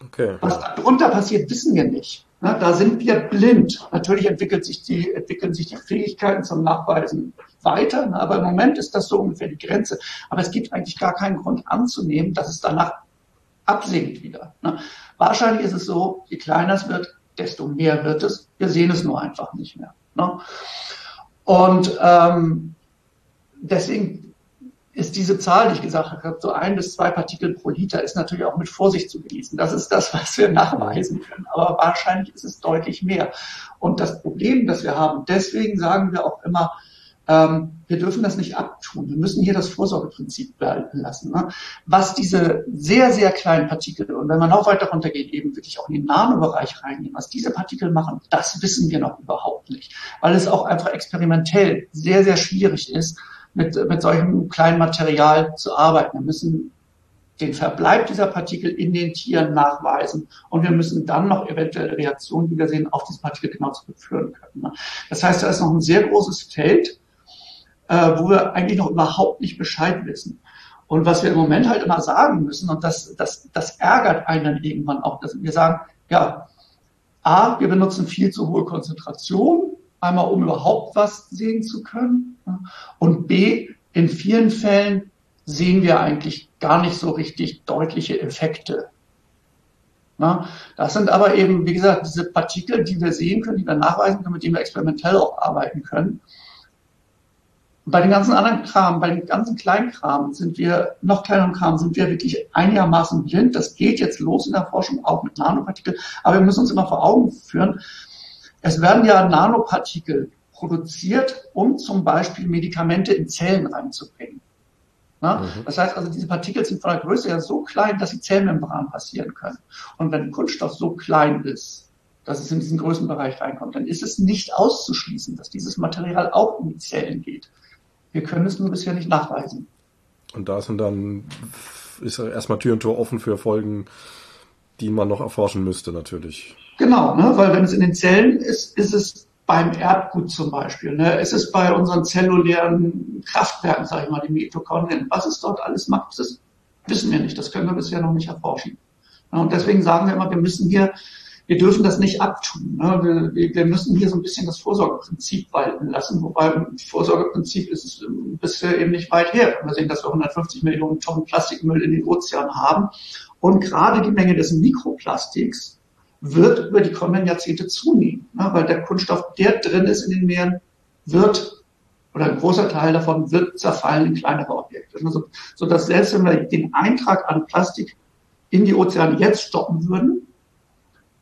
Okay. Was darunter passiert, wissen wir nicht. Da sind wir blind. Natürlich entwickelt sich die, entwickeln sich die Fähigkeiten zum Nachweisen weiter, aber im Moment ist das so ungefähr die Grenze. Aber es gibt eigentlich gar keinen Grund anzunehmen, dass es danach absinkt wieder. Ne? Wahrscheinlich ist es so, je kleiner es wird, desto mehr wird es. Wir sehen es nur einfach nicht mehr. Ne? Und ähm, deswegen ist diese Zahl, die ich gesagt habe, so ein bis zwei Partikel pro Liter, ist natürlich auch mit Vorsicht zu genießen. Das ist das, was wir nachweisen können. Aber wahrscheinlich ist es deutlich mehr. Und das Problem, das wir haben, deswegen sagen wir auch immer, ähm, wir dürfen das nicht abtun. Wir müssen hier das Vorsorgeprinzip behalten lassen. Ne? Was diese sehr, sehr kleinen Partikel, und wenn man noch weiter runtergeht, eben wirklich auch in den Nanobereich reingehen, was diese Partikel machen, das wissen wir noch überhaupt nicht. Weil es auch einfach experimentell sehr, sehr schwierig ist, mit, mit solchem kleinen Material zu arbeiten. Wir müssen den Verbleib dieser Partikel in den Tieren nachweisen und wir müssen dann noch eventuelle Reaktionen, die wir sehen, auf diese Partikel genau zurückführen können. Ne? Das heißt, da ist noch ein sehr großes Feld, äh, wo wir eigentlich noch überhaupt nicht Bescheid wissen. Und was wir im Moment halt immer sagen müssen, und das, das, das ärgert einen dann irgendwann auch, dass wir sagen, ja, A, wir benutzen viel zu hohe Konzentration, einmal um überhaupt was sehen zu können. Und B, in vielen Fällen sehen wir eigentlich gar nicht so richtig deutliche Effekte. Das sind aber eben, wie gesagt, diese Partikel, die wir sehen können, die wir nachweisen können, mit denen wir experimentell auch arbeiten können. Und bei den ganzen anderen Kram, bei den ganzen kleinen Kram sind wir, noch kleineren Kram, sind wir wirklich einigermaßen blind. Das geht jetzt los in der Forschung, auch mit Nanopartikeln. Aber wir müssen uns immer vor Augen führen, es werden ja Nanopartikel produziert, um zum Beispiel Medikamente in Zellen reinzubringen. Na? Mhm. Das heißt also, diese Partikel sind von der Größe her so klein, dass sie Zellmembran passieren können. Und wenn Kunststoff so klein ist, dass es in diesen Größenbereich reinkommt, dann ist es nicht auszuschließen, dass dieses Material auch in die Zellen geht. Wir können es nur bisher nicht nachweisen. Und da sind dann, ist erstmal Tür und Tor offen für Folgen, die man noch erforschen müsste, natürlich. Genau, ne? weil wenn es in den Zellen ist, ist es beim Erbgut zum Beispiel. Ne? Es ist bei unseren zellulären Kraftwerken, sage ich mal, die Mitochondrien. Was es dort alles macht, das wissen wir nicht. Das können wir bisher noch nicht erforschen. Und deswegen sagen wir immer, wir müssen hier wir dürfen das nicht abtun. Ne? Wir, wir, müssen hier so ein bisschen das Vorsorgeprinzip walten lassen, wobei Vorsorgeprinzip ist es bisher eben nicht weit her. Wir sehen, dass wir 150 Millionen Tonnen Plastikmüll in den Ozeanen haben. Und gerade die Menge des Mikroplastiks wird über die kommenden Jahrzehnte zunehmen, ne? weil der Kunststoff, der drin ist in den Meeren, wird oder ein großer Teil davon wird zerfallen in kleinere Objekte. Also, so dass selbst wenn wir den Eintrag an Plastik in die Ozeane jetzt stoppen würden,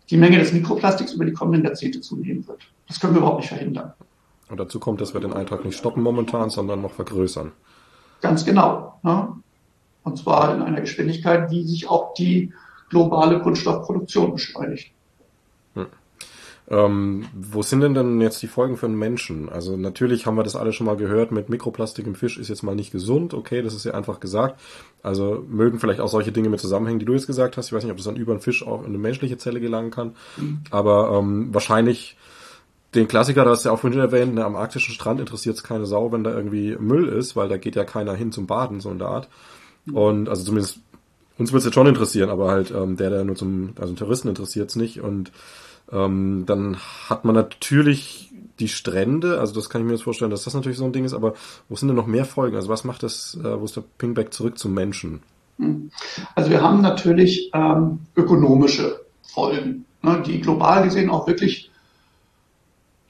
die Menge des Mikroplastiks über die kommenden Jahrzehnte zunehmen wird. Das können wir überhaupt nicht verhindern. Und dazu kommt, dass wir den Eintrag nicht stoppen momentan, sondern noch vergrößern. Ganz genau. Ne? Und zwar in einer Geschwindigkeit, wie sich auch die globale Kunststoffproduktion beschleunigt. Ähm, wo sind denn dann jetzt die Folgen für den Menschen? Also natürlich haben wir das alle schon mal gehört, mit Mikroplastik im Fisch ist jetzt mal nicht gesund, okay, das ist ja einfach gesagt. Also mögen vielleicht auch solche Dinge mit zusammenhängen, die du jetzt gesagt hast. Ich weiß nicht, ob das dann über einen Fisch auch in eine menschliche Zelle gelangen kann. Mhm. Aber ähm, wahrscheinlich den Klassiker, da hast du ja auch vorhin erwähnt, ne, am arktischen Strand interessiert es keine Sau, wenn da irgendwie Müll ist, weil da geht ja keiner hin zum Baden, so in der Art. Mhm. Und also zumindest uns wird es jetzt schon interessieren, aber halt ähm, der, der nur zum, also Touristen interessiert es nicht. Und ähm, dann hat man natürlich die Strände, also das kann ich mir jetzt vorstellen, dass das natürlich so ein Ding ist, aber wo sind denn noch mehr Folgen? Also was macht das, äh, wo ist der Pingback zurück zum Menschen? Hm. Also wir haben natürlich ähm, ökonomische Folgen, ne, die global gesehen auch wirklich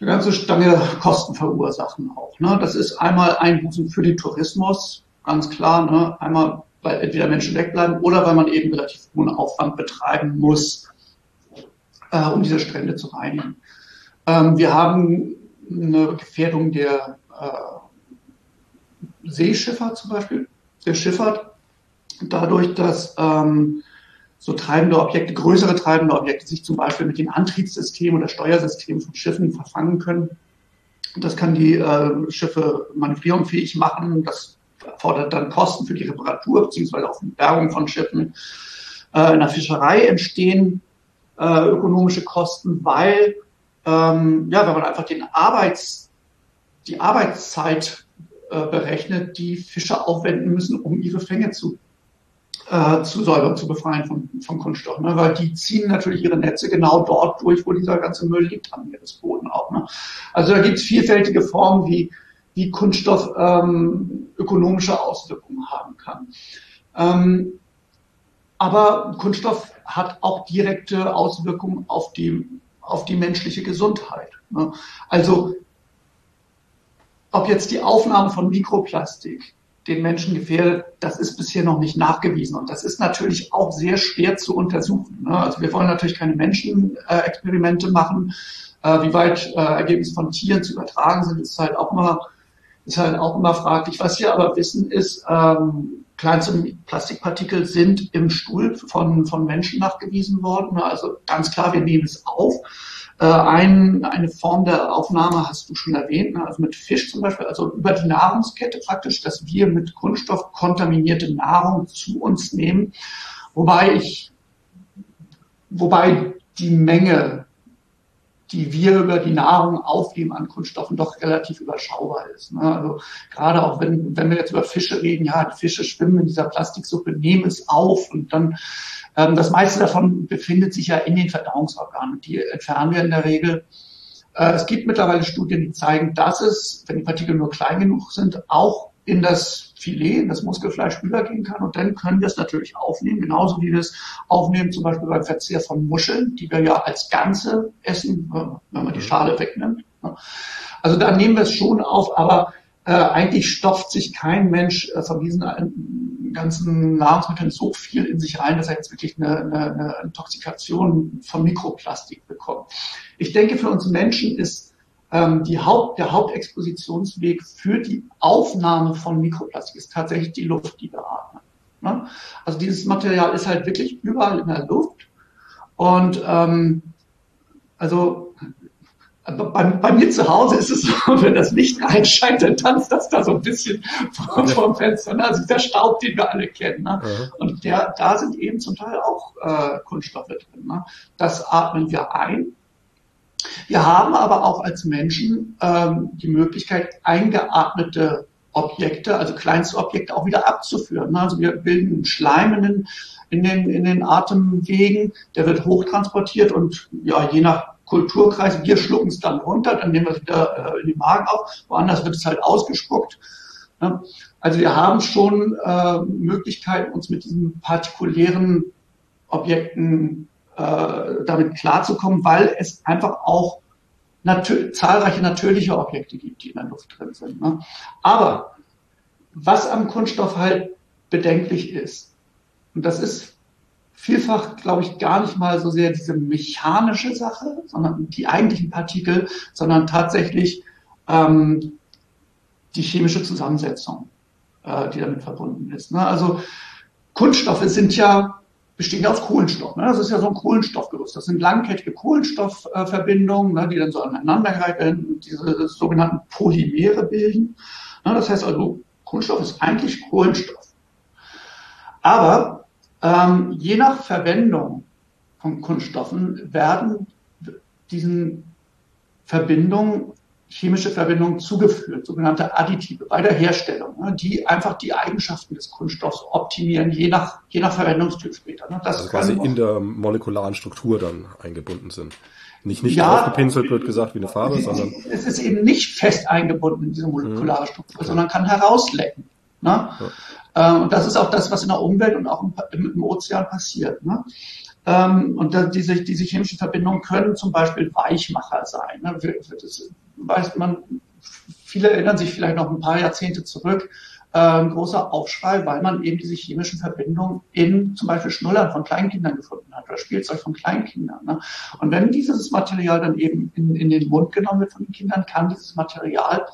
eine ganze Stange Kosten verursachen auch. Ne? Das ist einmal Einbußen für den Tourismus, ganz klar. Ne? Einmal, weil entweder Menschen wegbleiben oder weil man eben relativ hohen Aufwand betreiben muss, äh, um diese Strände zu reinigen. Ähm, wir haben eine Gefährdung der äh, Seeschifffahrt zum Beispiel, der Schifffahrt, dadurch, dass ähm, so treibende Objekte, größere treibende Objekte sich zum Beispiel mit den Antriebssystemen oder Steuersystemen von Schiffen verfangen können. Das kann die äh, Schiffe manövrierungsfähig machen. Das erfordert dann Kosten für die Reparatur beziehungsweise auch die Bergung von Schiffen. Äh, in der Fischerei entstehen äh, ökonomische Kosten, weil ähm, ja, wenn man einfach den Arbeits, die Arbeitszeit äh, berechnet, die Fischer aufwenden müssen, um ihre Fänge zu äh, zu säubern, zu befreien von, von Kunststoff. Ne? Weil die ziehen natürlich ihre Netze genau dort durch, wo dieser ganze Müll liegt am Meeresboden auch. Ne? Also da gibt es vielfältige Formen, wie, wie Kunststoff ähm, ökonomische Auswirkungen haben kann. Ähm, aber Kunststoff hat auch direkte Auswirkungen auf die, auf die menschliche Gesundheit. Ne? Also ob jetzt die Aufnahme von Mikroplastik den Menschen gefährdet, das ist bisher noch nicht nachgewiesen. Und das ist natürlich auch sehr schwer zu untersuchen. Ne? Also wir wollen natürlich keine Menschenexperimente machen. Äh, wie weit äh, Ergebnisse von Tieren zu übertragen sind, ist halt auch immer, ist halt auch immer fraglich. Was wir aber wissen ist, ähm, kleinste Plastikpartikel sind im Stuhl von, von Menschen nachgewiesen worden. Also ganz klar, wir nehmen es auf. Äh, ein, eine Form der Aufnahme hast du schon erwähnt, also mit Fisch zum Beispiel, also über die Nahrungskette praktisch, dass wir mit Kunststoff kontaminierte Nahrung zu uns nehmen. Wobei ich, wobei die Menge, die wir über die Nahrung aufnehmen an Kunststoffen, doch relativ überschaubar ist. Ne? Also gerade auch wenn, wenn wir jetzt über Fische reden, ja, die Fische schwimmen in dieser Plastiksuppe, nehmen es auf und dann ähm, das meiste davon befindet sich ja in den Verdauungsorganen. Die entfernen wir in der Regel. Äh, es gibt mittlerweile Studien, die zeigen, dass es, wenn die Partikel nur klein genug sind, auch in das Filet, in das Muskelfleisch übergehen kann. Und dann können wir es natürlich aufnehmen, genauso wie wir es aufnehmen, zum Beispiel beim Verzehr von Muscheln, die wir ja als Ganze essen, wenn man die Schale wegnimmt. Also da nehmen wir es schon auf, aber äh, eigentlich stopft sich kein Mensch äh, von diesen äh, ganzen Nahrungsmitteln so viel in sich rein, dass er jetzt wirklich eine, eine, eine Intoxikation von Mikroplastik bekommt. Ich denke, für uns Menschen ist ähm, die Haupt, der Hauptexpositionsweg für die Aufnahme von Mikroplastik ist tatsächlich die Luft, die wir atmen. Ne? Also dieses Material ist halt wirklich überall in der Luft und ähm, also bei, bei, mir zu Hause ist es so, wenn das Licht reinscheint, dann tanzt das da so ein bisschen vom, vom Fenster. Ne? Also der Staub, den wir alle kennen. Ne? Ja. Und der, da sind eben zum Teil auch äh, Kunststoffe drin. Ne? Das atmen wir ein. Wir haben aber auch als Menschen ähm, die Möglichkeit, eingeatmete Objekte, also kleinste Objekte auch wieder abzuführen. Also wir bilden Schleim in den, in den, in den Atemwegen, der wird hochtransportiert und ja, je nach Kulturkreis, wir schlucken es dann runter, dann nehmen wir es wieder äh, in den Magen auf, woanders wird es halt ausgespuckt. Ne? Also wir haben schon äh, Möglichkeiten, uns mit diesen partikulären Objekten äh, damit klarzukommen, weil es einfach auch natür zahlreiche natürliche Objekte gibt, die in der Luft drin sind. Ne? Aber was am Kunststoff halt bedenklich ist, und das ist vielfach, glaube ich, gar nicht mal so sehr diese mechanische Sache, sondern die eigentlichen Partikel, sondern tatsächlich ähm, die chemische Zusammensetzung, äh, die damit verbunden ist. Ne? Also Kunststoffe sind ja bestehen aus Kohlenstoff. Ne? Das ist ja so ein Kohlenstoffgerüst. Das sind langkettige Kohlenstoffverbindungen, ne, die dann so und diese sogenannten Polymere bilden. Ne? Das heißt also, Kohlenstoff ist eigentlich Kohlenstoff. Aber ähm, je nach Verwendung von Kunststoffen werden diesen Verbindungen chemische Verbindungen zugeführt, sogenannte Additive bei der Herstellung, ne, die einfach die Eigenschaften des Kunststoffs optimieren, je nach, je nach Verwendungstyp später. Ne. Das also quasi in der molekularen Struktur dann eingebunden sind. Nicht, nicht ja, draufgepinselt wird gesagt wie eine Farbe, sondern. Es ist eben nicht fest eingebunden in diese molekulare mhm. Struktur, okay. sondern kann herauslecken. Ne? Ja. Ähm, und das ist auch das, was in der Umwelt und auch im, im Ozean passiert. Ne? Ähm, und diese, diese chemischen Verbindungen können zum Beispiel Weichmacher sein. Ne? Weiß man, viele erinnern sich vielleicht noch ein paar Jahrzehnte zurück, ein großer Aufschrei, weil man eben diese chemischen Verbindungen in zum Beispiel Schnullern von Kleinkindern gefunden hat oder Spielzeug von Kleinkindern. Ne? Und wenn dieses Material dann eben in, in den Mund genommen wird von den Kindern, kann dieses Material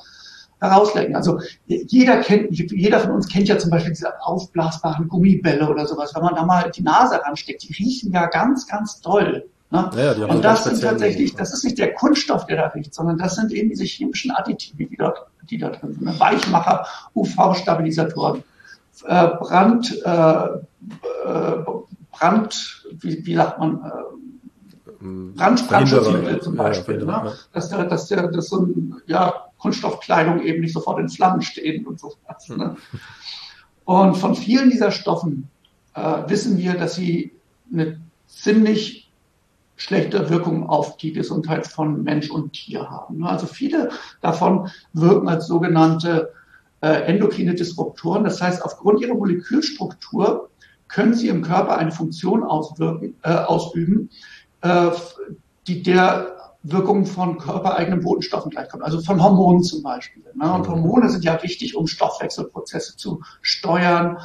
herauslecken. Also jeder kennt, jeder von uns kennt ja zum Beispiel diese aufblasbaren Gummibälle oder sowas. Wenn man da mal die Nase ransteckt, die riechen ja ganz, ganz toll. Ne? Ja, ja, und das sind tatsächlich, das ist nicht der Kunststoff, der da riecht, sondern das sind eben diese chemischen Additive, die dort, die da drin sind. Weichmacher, UV-Stabilisatoren, äh, Brand, äh, äh, Brand, wie, wie sagt man, äh, Brand, Brandschutzmittel zum Beispiel. Ja, ne? Dass, der, dass, der, dass so ein, ja, Kunststoffkleidung eben nicht sofort in Flammen stehen und so. Hm. Ne? Und von vielen dieser Stoffen äh, wissen wir, dass sie eine ziemlich schlechte Wirkung auf die Gesundheit von Mensch und Tier haben. Also viele davon wirken als sogenannte äh, endokrine Disruptoren. Das heißt, aufgrund ihrer Molekülstruktur können sie im Körper eine Funktion auswirken, äh, ausüben, äh, die der Wirkung von körpereigenen Botenstoffen gleichkommt, also von Hormonen zum Beispiel. Ne? Und Hormone sind ja wichtig, um Stoffwechselprozesse zu steuern.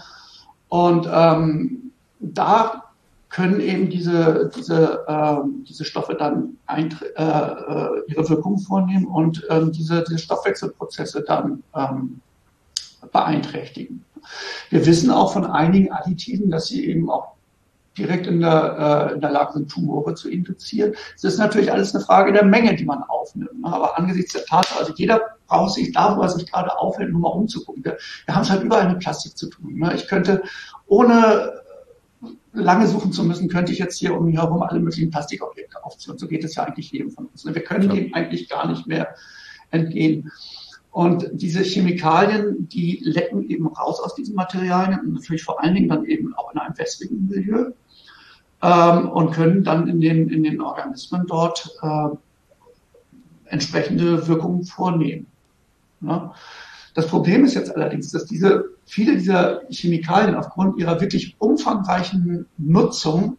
Und ähm, da können eben diese, diese, ähm, diese Stoffe dann ein, äh, äh, ihre Wirkung vornehmen und ähm, diese, diese Stoffwechselprozesse dann ähm, beeinträchtigen. Wir wissen auch von einigen Additiven, dass sie eben auch direkt in der, äh, in der Lage sind, Tumore zu induzieren. Es ist natürlich alles eine Frage der Menge, die man aufnimmt. Ne? Aber angesichts der Tatsache, also jeder braucht sich da, wo er sich gerade aufhält, nur mal umzugucken. Wir, wir haben es halt überall mit Plastik zu tun. Ne? Ich könnte ohne lange suchen zu müssen, könnte ich jetzt hier um mich herum alle möglichen Plastikobjekte aufziehen. so geht es ja eigentlich jedem von uns. Ne? Wir können dem eigentlich gar nicht mehr entgehen. Und diese Chemikalien, die lecken eben raus aus diesen Materialien und natürlich vor allen Dingen dann eben auch in einem wässrigen Milieu ähm, und können dann in den, in den Organismen dort äh, entsprechende Wirkungen vornehmen. Ne? Das Problem ist jetzt allerdings, dass diese, viele dieser Chemikalien aufgrund ihrer wirklich umfangreichen Nutzung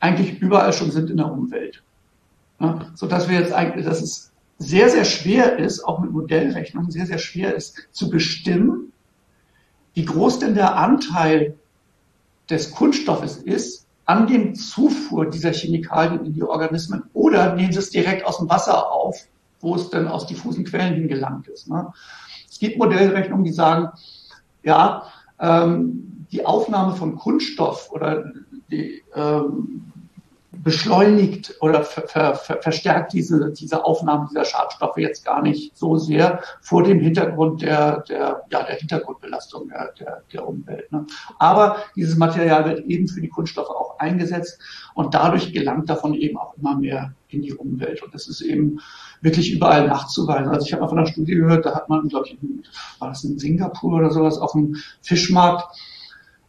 eigentlich überall schon sind in der Umwelt. Ja, so dass wir jetzt eigentlich, dass es sehr, sehr schwer ist, auch mit Modellrechnungen sehr, sehr schwer ist, zu bestimmen, wie groß denn der Anteil des Kunststoffes ist an dem Zufuhr dieser Chemikalien in die Organismen oder nehmen sie es direkt aus dem Wasser auf, wo es dann aus diffusen Quellen hingelangt ist. Ne? Es gibt Modellrechnungen, die sagen, ja, ähm, die Aufnahme von Kunststoff oder die ähm, beschleunigt oder ver, ver, ver, verstärkt diese, diese Aufnahme dieser Schadstoffe jetzt gar nicht so sehr vor dem Hintergrund der, der, ja, der Hintergrundbelastung der, der, der Umwelt. Ne? Aber dieses Material wird eben für die Kunststoffe auch eingesetzt und dadurch gelangt davon eben auch immer mehr in die Umwelt. Und das ist eben wirklich überall nachzuweisen. Also ich habe mal von einer Studie gehört, da hat man, glaube ich, war das in Singapur oder sowas, auf dem Fischmarkt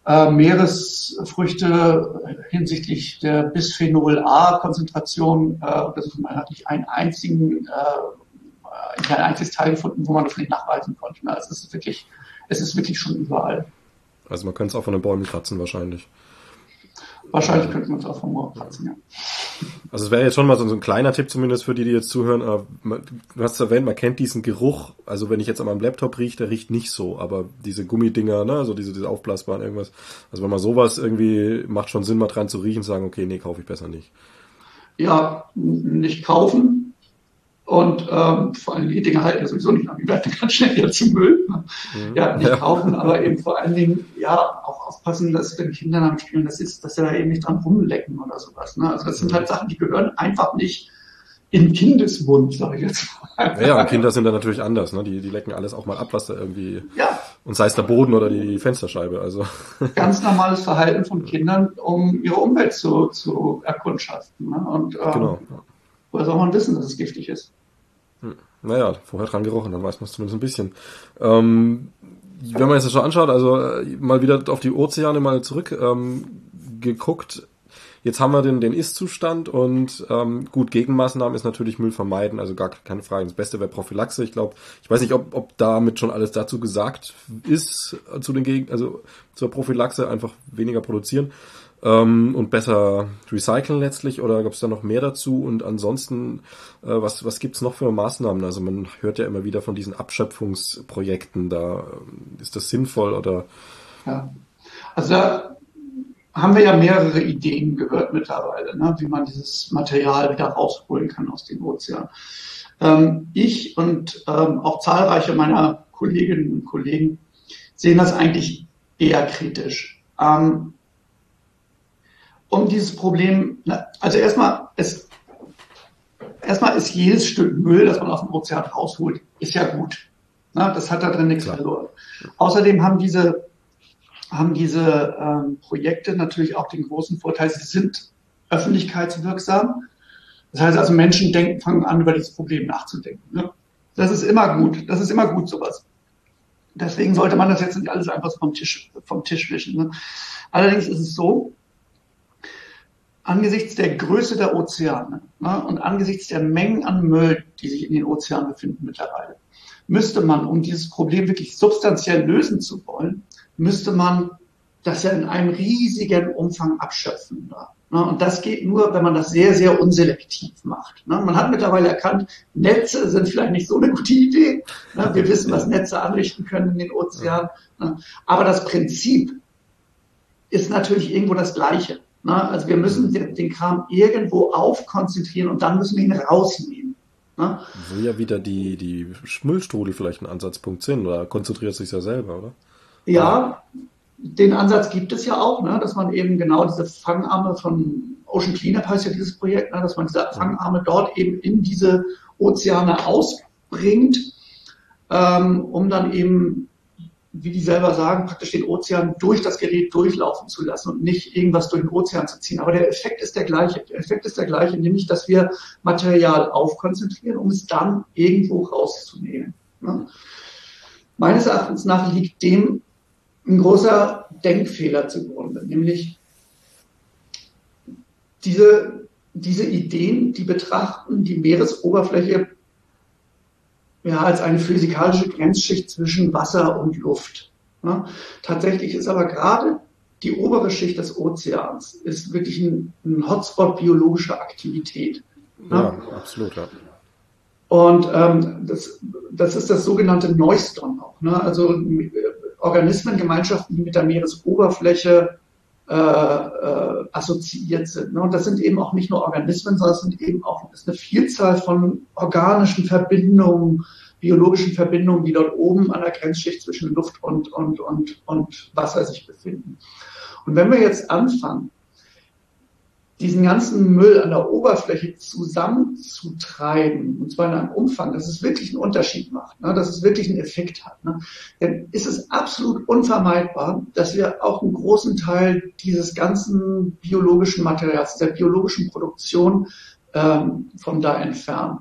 äh, Meeresfrüchte hinsichtlich der Bisphenol A-Konzentration äh, untersucht. Man hat nicht einen einzigen, äh, kein einziges Teil gefunden, wo man das nicht nachweisen konnte. Also es ist wirklich, es ist wirklich schon überall. Also man könnte es auch von den Bäumen kratzen wahrscheinlich. Wahrscheinlich könnte man es auch vom Moor kratzen, ja. Also es wäre jetzt schon mal so, ein kleiner Tipp zumindest für die, die jetzt zuhören. Du hast es erwähnt, man kennt diesen Geruch. Also wenn ich jetzt an meinem Laptop rieche, der riecht nicht so. Aber diese Gummidinger, ne, also diese, diese aufblasbaren irgendwas. Also wenn man sowas irgendwie macht schon Sinn, mal dran zu riechen und sagen, okay, nee, kaufe ich besser nicht. Ja, nicht kaufen, und ähm, vor allem die Dinge halten ja sowieso nicht lang, die werden ganz schnell wieder zum Müll. Mhm. Ja, nicht kaufen, aber eben vor allen Dingen ja auch aufpassen, dass wenn Kinder am Spielen das ist, dass sie da eben nicht dran rumlecken oder sowas. Ne? Also das sind halt Sachen, die gehören einfach nicht in Kindesmund, sage ich jetzt mal. Ja, und Kinder sind da natürlich anders, ne? Die, die lecken alles auch mal ab, was da irgendwie. Ja. Und sei es der Boden oder die Fensterscheibe. Also. Ganz normales Verhalten von Kindern, um ihre Umwelt zu, zu erkundschaften. Ne? Und ähm, genau. woher soll man wissen, dass es giftig ist? Hm. Naja, vorher dran gerochen, dann weiß man es zumindest ein bisschen. Ähm, wenn man jetzt das schon anschaut, also äh, mal wieder auf die Ozeane mal zurück ähm, geguckt. Jetzt haben wir den, den Ist-Zustand und ähm, gut, Gegenmaßnahmen ist natürlich Müll vermeiden, also gar keine Frage. Das Beste wäre Prophylaxe. Ich glaube, ich weiß nicht, ob, ob damit schon alles dazu gesagt ist, zu den Gegen also zur Prophylaxe einfach weniger produzieren ähm, und besser recyceln letztlich oder gab es da noch mehr dazu? Und ansonsten, äh, was, was gibt's noch für Maßnahmen? Also man hört ja immer wieder von diesen Abschöpfungsprojekten, da ähm, ist das sinnvoll oder? Ja, also da haben wir ja mehrere Ideen gehört mittlerweile, ne, wie man dieses Material wieder rausholen kann aus den Ozeanen. Ähm, ich und ähm, auch zahlreiche meiner Kolleginnen und Kollegen sehen das eigentlich eher kritisch. Ähm, um dieses Problem, also erstmal, es, erstmal ist jedes Stück Müll, das man aus dem Ozean rausholt, ist ja gut. Na, das hat da drin nichts Klar. verloren. Außerdem haben diese, haben diese ähm, Projekte natürlich auch den großen Vorteil, sie sind öffentlichkeitswirksam. Das heißt also, Menschen denken, fangen an, über dieses Problem nachzudenken. Ne? Das ist immer gut. Das ist immer gut, sowas. Deswegen sollte man das jetzt nicht alles einfach vom Tisch, vom Tisch wischen. Ne? Allerdings ist es so, angesichts der Größe der Ozeane ne, und angesichts der Mengen an Müll, die sich in den Ozeanen befinden mittlerweile, müsste man, um dieses Problem wirklich substanziell lösen zu wollen, müsste man das ja in einem riesigen Umfang abschöpfen. Ne? Und das geht nur, wenn man das sehr, sehr unselektiv macht. Ne? Man hat mittlerweile erkannt, Netze sind vielleicht nicht so eine gute Idee. Ne? Wir wissen, was Netze anrichten können in den Ozeanen. Aber das Prinzip ist natürlich irgendwo das Gleiche. Also wir müssen den Kram irgendwo aufkonzentrieren und dann müssen wir ihn rausnehmen. Wo ja wieder die, die Müllstrudel vielleicht ein Ansatzpunkt sind, oder konzentriert sich ja selber, oder? Ja, den Ansatz gibt es ja auch, ne, dass man eben genau diese Fangarme von Ocean Cleanup heißt ja dieses Projekt, ne, dass man diese Fangarme dort eben in diese Ozeane ausbringt, ähm, um dann eben, wie die selber sagen, praktisch den Ozean durch das Gerät durchlaufen zu lassen und nicht irgendwas durch den Ozean zu ziehen. Aber der Effekt ist der gleiche. Der Effekt ist der gleiche, nämlich, dass wir Material aufkonzentrieren, um es dann irgendwo rauszunehmen. Ne. Meines Erachtens nach liegt dem ein großer Denkfehler zugrunde, nämlich diese, diese Ideen, die betrachten die Meeresoberfläche ja, als eine physikalische Grenzschicht zwischen Wasser und Luft. Ja, tatsächlich ist aber gerade die obere Schicht des Ozeans ist wirklich ein, ein Hotspot biologischer Aktivität. Ja, ja absolut. Ja. Und ähm, das, das ist das sogenannte Neuston auch. Ne? Also Organismengemeinschaften, die mit der Meeresoberfläche äh, äh, assoziiert sind. Ne? Und das sind eben auch nicht nur Organismen, sondern es sind eben auch ist eine Vielzahl von organischen Verbindungen, biologischen Verbindungen, die dort oben an der Grenzschicht zwischen Luft und, und, und, und Wasser sich befinden. Und wenn wir jetzt anfangen, diesen ganzen Müll an der Oberfläche zusammenzutreiben, und zwar in einem Umfang, dass es wirklich einen Unterschied macht, ne, dass es wirklich einen Effekt hat, ne, dann ist es absolut unvermeidbar, dass wir auch einen großen Teil dieses ganzen biologischen Materials, der biologischen Produktion ähm, von da entfernen.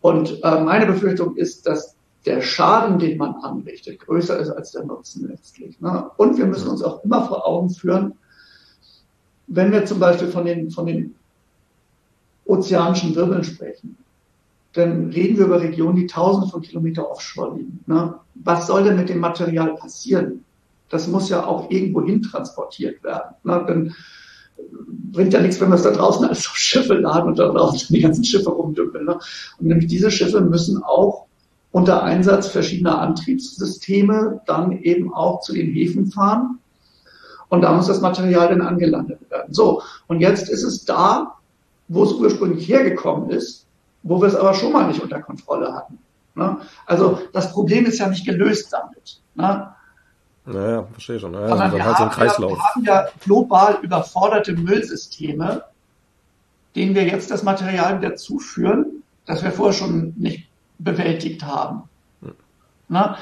Und äh, meine Befürchtung ist, dass der Schaden, den man anrichtet, größer ist als der Nutzen letztlich. Ne? Und wir müssen uns auch immer vor Augen führen, wenn wir zum Beispiel von den, von den ozeanischen Wirbeln sprechen, dann reden wir über Regionen, die tausende von Kilometer offshore liegen. Ne? Was soll denn mit dem Material passieren? Das muss ja auch irgendwo hin transportiert werden. Ne? Dann bringt ja nichts, wenn wir es da draußen als Schiffe laden und da draußen die ganzen Schiffe rumdümpeln. Ne? Und nämlich diese Schiffe müssen auch unter Einsatz verschiedener Antriebssysteme dann eben auch zu den Häfen fahren und da muss das Material dann angelandet werden. So, und jetzt ist es da, wo es ursprünglich hergekommen ist, wo wir es aber schon mal nicht unter Kontrolle hatten. Ne? Also das Problem ist ja nicht gelöst damit. Ne? Naja, verstehe schon. Naja, Sondern wir, halt haben ja, wir haben ja global überforderte Müllsysteme, denen wir jetzt das Material wieder zuführen, das wir vorher schon nicht bewältigt haben. Hm. Ne?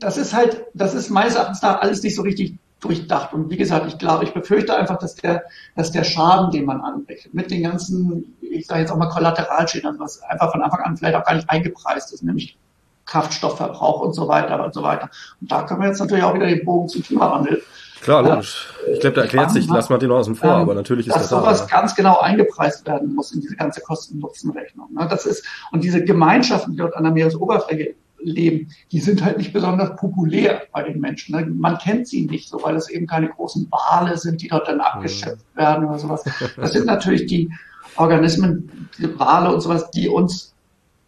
Das ist halt, das ist meines Erachtens nach alles nicht so richtig durchdacht. Und wie gesagt, ich glaube, ich befürchte einfach, dass der, dass der Schaden, den man anrichtet, mit den ganzen, ich sage jetzt auch mal Kollateralschäden, also was einfach von Anfang an vielleicht auch gar nicht eingepreist ist, nämlich Kraftstoffverbrauch und so weiter und so weiter. Und da können wir jetzt natürlich auch wieder den Bogen zum Klimawandel. Klar, logisch. Ich glaube, da erklärt sich, lass mal den außen vor, ähm, aber natürlich ist dass das sowas da, ganz genau eingepreist werden muss in diese ganze Kosten-Nutzen-Rechnung. Ne? Das ist, und diese Gemeinschaften, die dort an der Meeresoberfläche leben, die sind halt nicht besonders populär bei den Menschen. Ne? Man kennt sie nicht so, weil es eben keine großen Wale sind, die dort dann abgeschöpft mhm. werden oder sowas. Das sind natürlich die Organismen, die Wale und sowas, die uns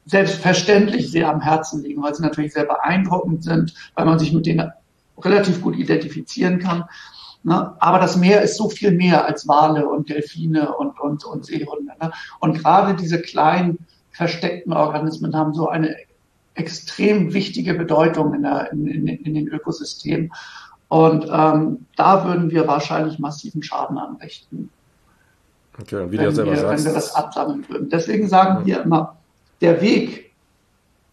selbstverständlich sehr am Herzen liegen, weil sie natürlich sehr beeindruckend sind, weil man sich mit denen relativ gut identifizieren kann. Ne? Aber das Meer ist so viel mehr als Wale und Delfine und, und, und Seehunde. Ne? Und gerade diese kleinen versteckten Organismen haben so eine extrem wichtige Bedeutung in, der, in, in, in den Ökosystemen. Und ähm, da würden wir wahrscheinlich massiven Schaden anrichten. Okay, wie wenn, du selber wir, sagst. wenn wir das absammeln würden. Deswegen sagen ja. wir immer, der Weg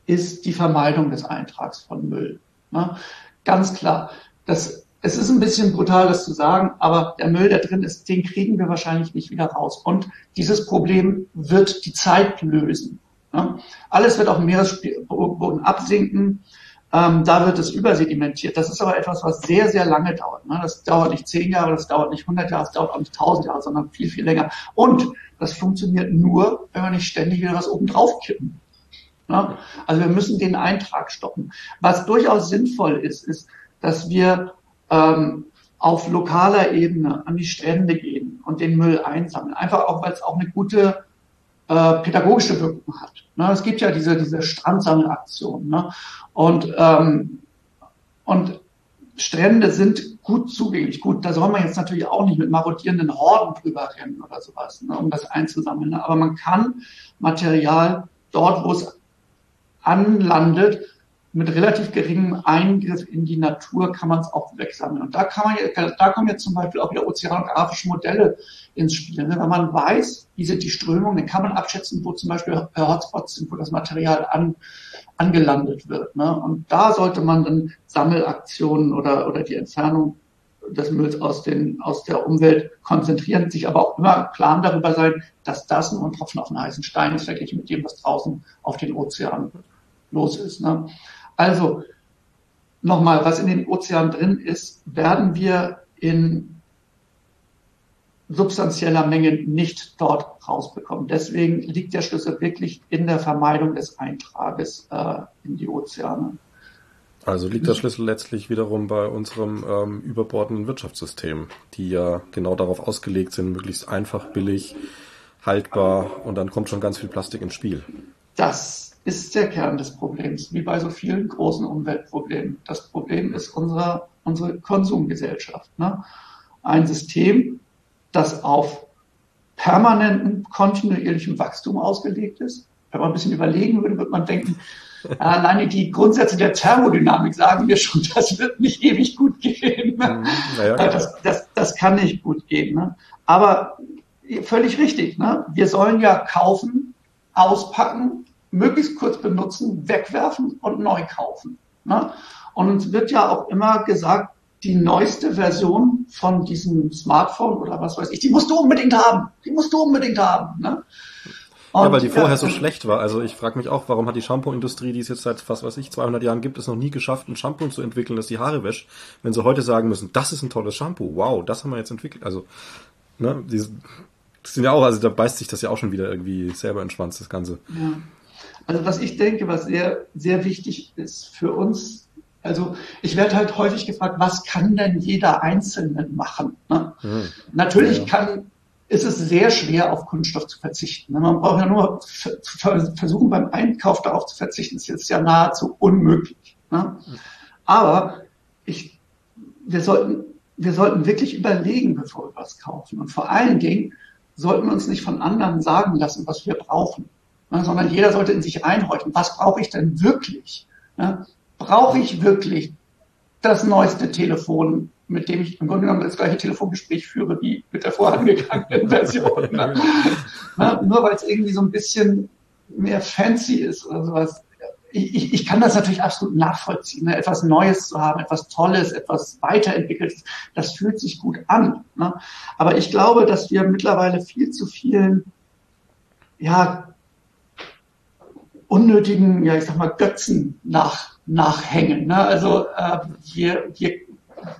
ist die Vermeidung des Eintrags von Müll. Ne? Ganz klar. Das, es ist ein bisschen brutal, das zu sagen, aber der Müll, der drin ist, den kriegen wir wahrscheinlich nicht wieder raus. Und dieses Problem wird die Zeit lösen. Ne? Alles wird auf dem Meeresboden absinken. Ähm, da wird es übersedimentiert. Das ist aber etwas, was sehr, sehr lange dauert. Ne? Das dauert nicht zehn Jahre, das dauert nicht 100 Jahre, das dauert auch nicht 1000 Jahre, sondern viel, viel länger. Und das funktioniert nur, wenn wir nicht ständig wieder was oben drauf kippen. Ne? Also wir müssen den Eintrag stoppen. Was durchaus sinnvoll ist, ist, dass wir ähm, auf lokaler Ebene an die Strände gehen und den Müll einsammeln. Einfach auch, weil es auch eine gute äh, pädagogische Wirkung hat. Ne? Es gibt ja diese, diese Strandsammelaktion. Ne? Und, ähm, und Strände sind gut zugänglich. Gut, da soll man jetzt natürlich auch nicht mit marodierenden Horden drüber rennen oder sowas, ne, um das einzusammeln. Ne? Aber man kann Material dort, wo es anlandet, mit relativ geringem Eingriff in die Natur kann man es auch wegsammeln. Und da kann man, da kommen jetzt zum Beispiel auch wieder ozeanografische Modelle ins Spiel. Ne? Wenn man weiß, wie sind die Strömungen, dann kann man abschätzen, wo zum Beispiel Hotspots sind, wo das Material an, angelandet wird. Ne? Und da sollte man dann Sammelaktionen oder, oder die Entfernung des Mülls aus, den, aus der Umwelt konzentrieren, sich aber auch immer klar darüber sein, dass das nur ein Tropfen auf einen heißen Stein ist, verglichen mit dem, was draußen auf den Ozean los ist. Ne? Also nochmal, was in den Ozeanen drin ist, werden wir in substanzieller Menge nicht dort rausbekommen. Deswegen liegt der Schlüssel wirklich in der Vermeidung des Eintrages äh, in die Ozeane. Also liegt der Schlüssel letztlich wiederum bei unserem ähm, überbordenden Wirtschaftssystem, die ja genau darauf ausgelegt sind, möglichst einfach, billig, haltbar und dann kommt schon ganz viel Plastik ins Spiel. Das ist der Kern des Problems, wie bei so vielen großen Umweltproblemen. Das Problem ist unsere, unsere Konsumgesellschaft. Ne? Ein System, das auf permanenten, kontinuierlichem Wachstum ausgelegt ist. Wenn man ein bisschen überlegen würde, würde man denken, alleine die Grundsätze der Thermodynamik sagen wir schon, das wird nicht ewig gut gehen. Ne? Naja, das, das, das kann nicht gut gehen. Ne? Aber völlig richtig. Ne? Wir sollen ja kaufen, auspacken, möglichst kurz benutzen, wegwerfen und neu kaufen. Ne? Und uns wird ja auch immer gesagt, die neueste Version von diesem Smartphone oder was weiß ich, die musst du unbedingt haben. Die musst du unbedingt haben. Ne? Und, ja, weil die vorher ja, so schlecht war. Also ich frage mich auch, warum hat die Shampoo-Industrie, die es jetzt seit was weiß ich 200 Jahren gibt, es noch nie geschafft, ein Shampoo zu entwickeln, das die Haare wäscht, wenn sie heute sagen müssen, das ist ein tolles Shampoo, wow, das haben wir jetzt entwickelt. Also, ne, die sind ja auch, also da beißt sich das ja auch schon wieder irgendwie selber in den Schwanz, das Ganze. Ja. Also was ich denke, was sehr, sehr wichtig ist für uns, also ich werde halt häufig gefragt, was kann denn jeder Einzelne machen? Ne? Mhm. Natürlich ja. kann, ist es sehr schwer, auf Kunststoff zu verzichten. Ne? Man braucht ja nur versuchen, beim Einkauf darauf zu verzichten. Das ist jetzt ja nahezu unmöglich. Ne? Aber ich, wir sollten, wir sollten wirklich überlegen, bevor wir was kaufen. Und vor allen Dingen sollten wir uns nicht von anderen sagen lassen, was wir brauchen sondern jeder sollte in sich reinhorchen. Was brauche ich denn wirklich? Ne? Brauche ich wirklich das neueste Telefon, mit dem ich im Grunde genommen das gleiche Telefongespräch führe wie mit der vorangegangenen Version? Ne? ne? Nur weil es irgendwie so ein bisschen mehr fancy ist oder sowas. Ich, ich, ich kann das natürlich absolut nachvollziehen. Ne? Etwas Neues zu haben, etwas Tolles, etwas Weiterentwickeltes, das fühlt sich gut an. Ne? Aber ich glaube, dass wir mittlerweile viel zu vielen ja, unnötigen, ja ich sag mal, Götzen nach, nachhängen. Ne? Also äh, wir, wir,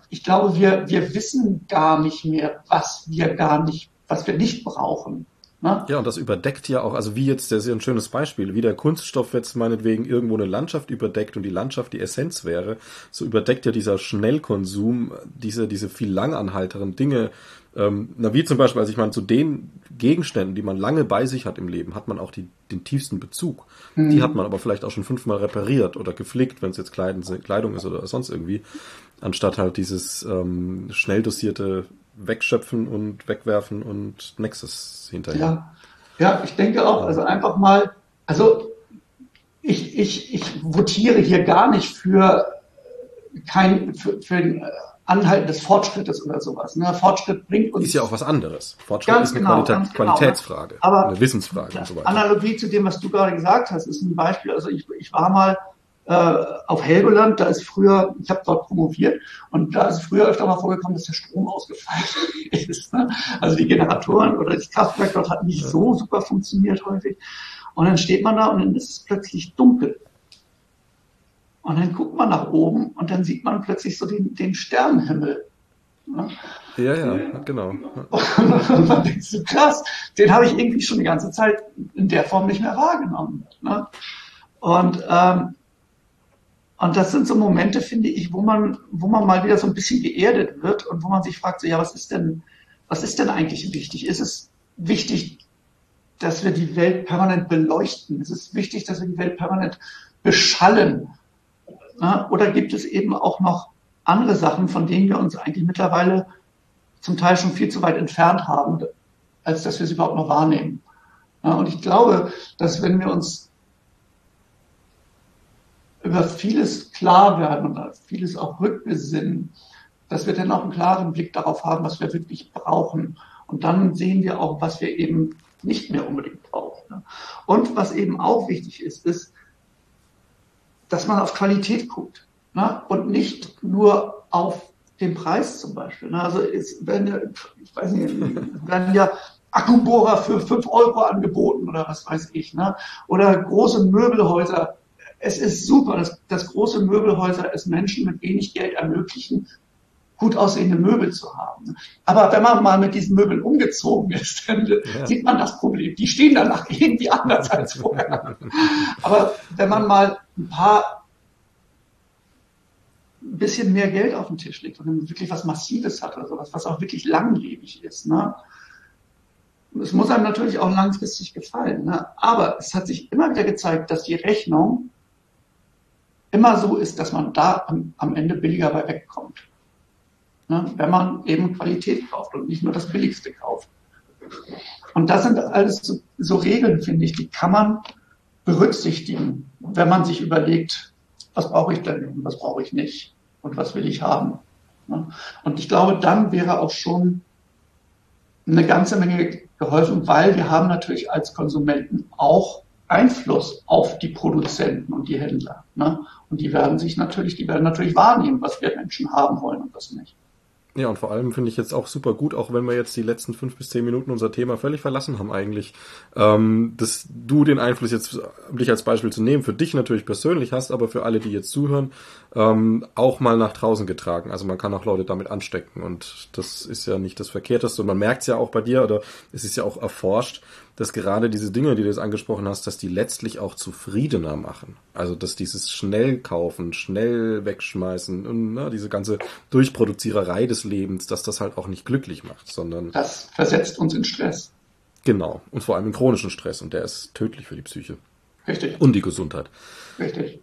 ich glaube, wir, wir wissen gar nicht mehr, was wir gar nicht, was wir nicht brauchen. Ne? Ja, und das überdeckt ja auch, also wie jetzt, das ist ja ein schönes Beispiel, wie der Kunststoff jetzt meinetwegen irgendwo eine Landschaft überdeckt und die Landschaft die Essenz wäre, so überdeckt ja dieser Schnellkonsum diese, diese viel langanhalteren Dinge, ähm, na, wie zum Beispiel, also ich meine, zu den Gegenständen, die man lange bei sich hat im Leben, hat man auch die, den tiefsten Bezug. Mhm. Die hat man aber vielleicht auch schon fünfmal repariert oder geflickt, wenn es jetzt Kleidung, Kleidung ist oder sonst irgendwie, anstatt halt dieses ähm, schnell dosierte Wegschöpfen und Wegwerfen und Nexus hinterher. Ja, ja ich denke auch, also einfach mal Also ich, ich, ich votiere hier gar nicht für kein für, für ein Anhalten des Fortschrittes oder sowas. Ne? Fortschritt bringt uns. Ist ja auch was anderes. Fortschritt ist eine genau, Qualitä genau, Qualitätsfrage, aber eine Wissensfrage und so weiter. Analogie zu dem, was du gerade gesagt hast, ist ein Beispiel. Also ich, ich war mal äh, auf Helgoland, da ist früher, ich habe dort promoviert und da ist früher öfter mal vorgekommen, dass der Strom ausgefallen ist. Ne? Also die Generatoren oder das Kraftwerk dort hat nicht so super funktioniert häufig. Und dann steht man da und dann ist es plötzlich dunkel. Und dann guckt man nach oben und dann sieht man plötzlich so den, den Sternenhimmel. Ne? Ja, ja, genau. Und man denkt so, krass, den habe ich irgendwie schon die ganze Zeit in der Form nicht mehr wahrgenommen. Ne? Und, ähm, und das sind so Momente, finde ich, wo man, wo man mal wieder so ein bisschen geerdet wird und wo man sich fragt, so, ja, was ist denn, was ist denn eigentlich wichtig? Ist es wichtig, dass wir die Welt permanent beleuchten? Ist es wichtig, dass wir die Welt permanent beschallen? Oder gibt es eben auch noch andere Sachen, von denen wir uns eigentlich mittlerweile zum Teil schon viel zu weit entfernt haben, als dass wir sie überhaupt noch wahrnehmen? Und ich glaube, dass wenn wir uns über vieles klar werden und vieles auch rückbesinnen, dass wir dann auch einen klaren Blick darauf haben, was wir wirklich brauchen. Und dann sehen wir auch, was wir eben nicht mehr unbedingt brauchen. Und was eben auch wichtig ist, ist, dass man auf Qualität guckt ne? und nicht nur auf den Preis zum Beispiel. Ne? Also es werden ja, ich weiß nicht, werden ja Akkubohrer für fünf Euro angeboten oder was weiß ich. Ne? Oder große Möbelhäuser. Es ist super, dass, dass große Möbelhäuser es Menschen mit wenig Geld ermöglichen, gut aussehende Möbel zu haben. Aber wenn man mal mit diesen Möbeln umgezogen ist, dann ja. sieht man das Problem. Die stehen danach irgendwie anders als vorher. Aber wenn man mal ein paar ein bisschen mehr Geld auf den Tisch legt und wirklich was Massives hat oder sowas, was auch wirklich langlebig ist, ne? Es muss einem natürlich auch langfristig gefallen, ne? aber es hat sich immer wieder gezeigt, dass die Rechnung immer so ist, dass man da am, am Ende billiger bei wegkommt ne, wenn man eben Qualität kauft und nicht nur das Billigste kauft. Und das sind alles so, so Regeln, finde ich, die kann man berücksichtigen, wenn man sich überlegt, was brauche ich denn und was brauche ich nicht und was will ich haben. Ne? Und ich glaube, dann wäre auch schon eine ganze Menge geholfen, weil wir haben natürlich als Konsumenten auch Einfluss auf die Produzenten und die Händler. Ne? Und die werden sich natürlich, die werden natürlich wahrnehmen, was wir Menschen haben wollen und was nicht. Ja, und vor allem finde ich jetzt auch super gut, auch wenn wir jetzt die letzten fünf bis zehn Minuten unser Thema völlig verlassen haben eigentlich, ähm, dass du den Einfluss jetzt, dich als Beispiel zu nehmen, für dich natürlich persönlich hast, aber für alle, die jetzt zuhören, ähm, auch mal nach draußen getragen. Also man kann auch Leute damit anstecken und das ist ja nicht das Verkehrteste und man merkt es ja auch bei dir oder es ist ja auch erforscht, dass gerade diese Dinge, die du jetzt angesprochen hast, dass die letztlich auch zufriedener machen. Also dass dieses schnell kaufen, schnell wegschmeißen und ne, diese ganze Durchproduziererei des Lebens, dass das halt auch nicht glücklich macht, sondern das versetzt uns in Stress. Genau und vor allem in chronischen Stress und der ist tödlich für die Psyche. Richtig. Und die Gesundheit. Richtig.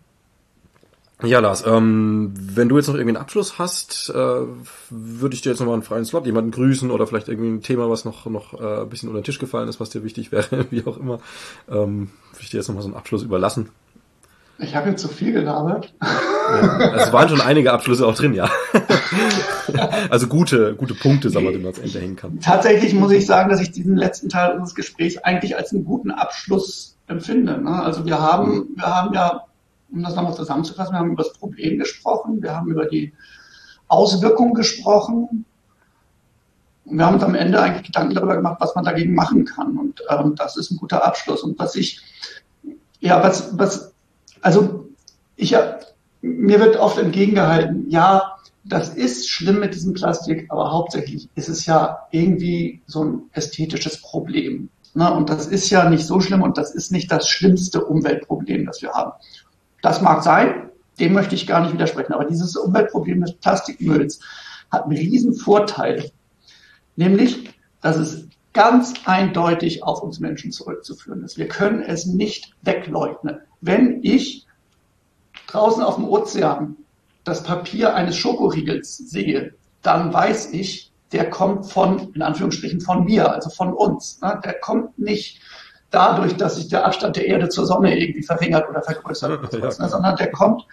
Ja, Lars, ähm, wenn du jetzt noch irgendwie einen Abschluss hast, äh, würde ich dir jetzt nochmal einen freien Slot, jemanden grüßen oder vielleicht irgendwie ein Thema, was noch, noch äh, ein bisschen unter den Tisch gefallen ist, was dir wichtig wäre, wie auch immer. Ähm, würde ich dir jetzt nochmal so einen Abschluss überlassen. Ich habe jetzt zu viel gelabert. Ja, es waren schon einige Abschlüsse auch drin, ja. also gute, gute Punkte, sagen wir, die man ans Ende hängen kann. Tatsächlich muss ich sagen, dass ich diesen letzten Teil unseres Gesprächs eigentlich als einen guten Abschluss empfinde. Ne? Also wir haben, wir haben ja um das nochmal zusammenzufassen, wir haben über das Problem gesprochen, wir haben über die Auswirkungen gesprochen. Und wir haben uns am Ende eigentlich Gedanken darüber gemacht, was man dagegen machen kann. Und ähm, das ist ein guter Abschluss. Und was ich, ja, was, was, also ich ja, mir wird oft entgegengehalten, ja, das ist schlimm mit diesem Plastik, aber hauptsächlich ist es ja irgendwie so ein ästhetisches Problem. Ne? Und das ist ja nicht so schlimm und das ist nicht das schlimmste Umweltproblem, das wir haben. Das mag sein, dem möchte ich gar nicht widersprechen. Aber dieses Umweltproblem des Plastikmülls hat einen riesen Vorteil, nämlich, dass es ganz eindeutig auf uns Menschen zurückzuführen ist. Wir können es nicht wegleugnen. Wenn ich draußen auf dem Ozean das Papier eines Schokoriegels sehe, dann weiß ich, der kommt von, in Anführungsstrichen, von mir, also von uns. Der kommt nicht dadurch, dass sich der Abstand der Erde zur Sonne irgendwie verringert oder vergrößert, oder sowas, ne? sondern der kommt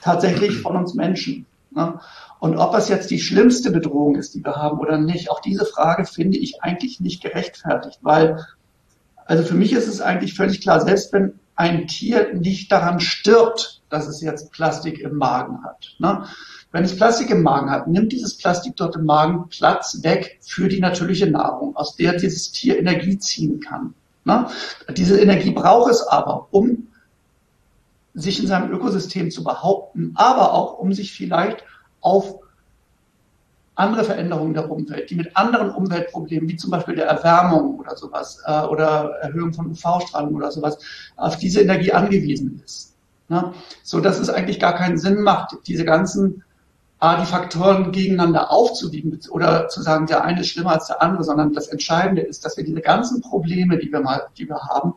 tatsächlich von uns Menschen. Ne? Und ob es jetzt die schlimmste Bedrohung ist, die wir haben oder nicht, auch diese Frage finde ich eigentlich nicht gerechtfertigt, weil, also für mich ist es eigentlich völlig klar, selbst wenn ein Tier nicht daran stirbt, dass es jetzt Plastik im Magen hat. Ne? Wenn es Plastik im Magen hat, nimmt dieses Plastik dort im Magen Platz weg für die natürliche Nahrung, aus der dieses Tier Energie ziehen kann. Ne? Diese Energie braucht es aber, um sich in seinem Ökosystem zu behaupten, aber auch um sich vielleicht auf andere Veränderungen der Umwelt, die mit anderen Umweltproblemen, wie zum Beispiel der Erwärmung oder sowas, äh, oder Erhöhung von UV-Strahlung oder sowas, auf diese Energie angewiesen ist. Ne? So dass es eigentlich gar keinen Sinn macht, diese ganzen äh, die Faktoren gegeneinander aufzuwiegen oder zu sagen, der eine ist schlimmer als der andere, sondern das Entscheidende ist, dass wir diese ganzen Probleme, die wir mal, die wir haben,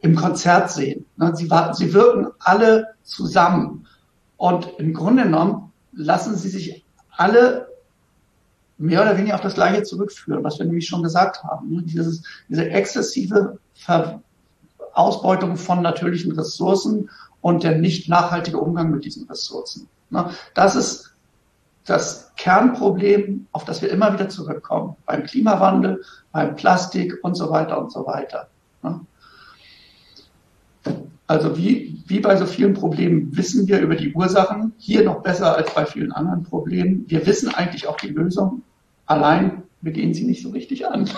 im Konzert sehen. Ne? Sie, sie wirken alle zusammen. Und im Grunde genommen lassen sie sich alle mehr oder weniger auf das Gleiche zurückführen, was wir nämlich schon gesagt haben. Ne? Dieses, diese exzessive Ver Ausbeutung von natürlichen Ressourcen und der nicht nachhaltige Umgang mit diesen Ressourcen. Ne? Das ist das Kernproblem, auf das wir immer wieder zurückkommen, beim Klimawandel, beim Plastik und so weiter und so weiter. Ne? Also wie, wie bei so vielen Problemen wissen wir über die Ursachen, hier noch besser als bei vielen anderen Problemen. Wir wissen eigentlich auch die Lösung, allein wir gehen sie nicht so richtig an.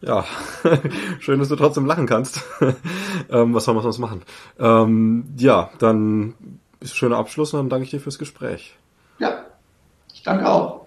Ja, schön, dass du trotzdem lachen kannst. ähm, was soll man sonst machen? Ähm, ja, dann ist ein schöner Abschluss und dann danke ich dir fürs Gespräch. Ja, ich danke auch.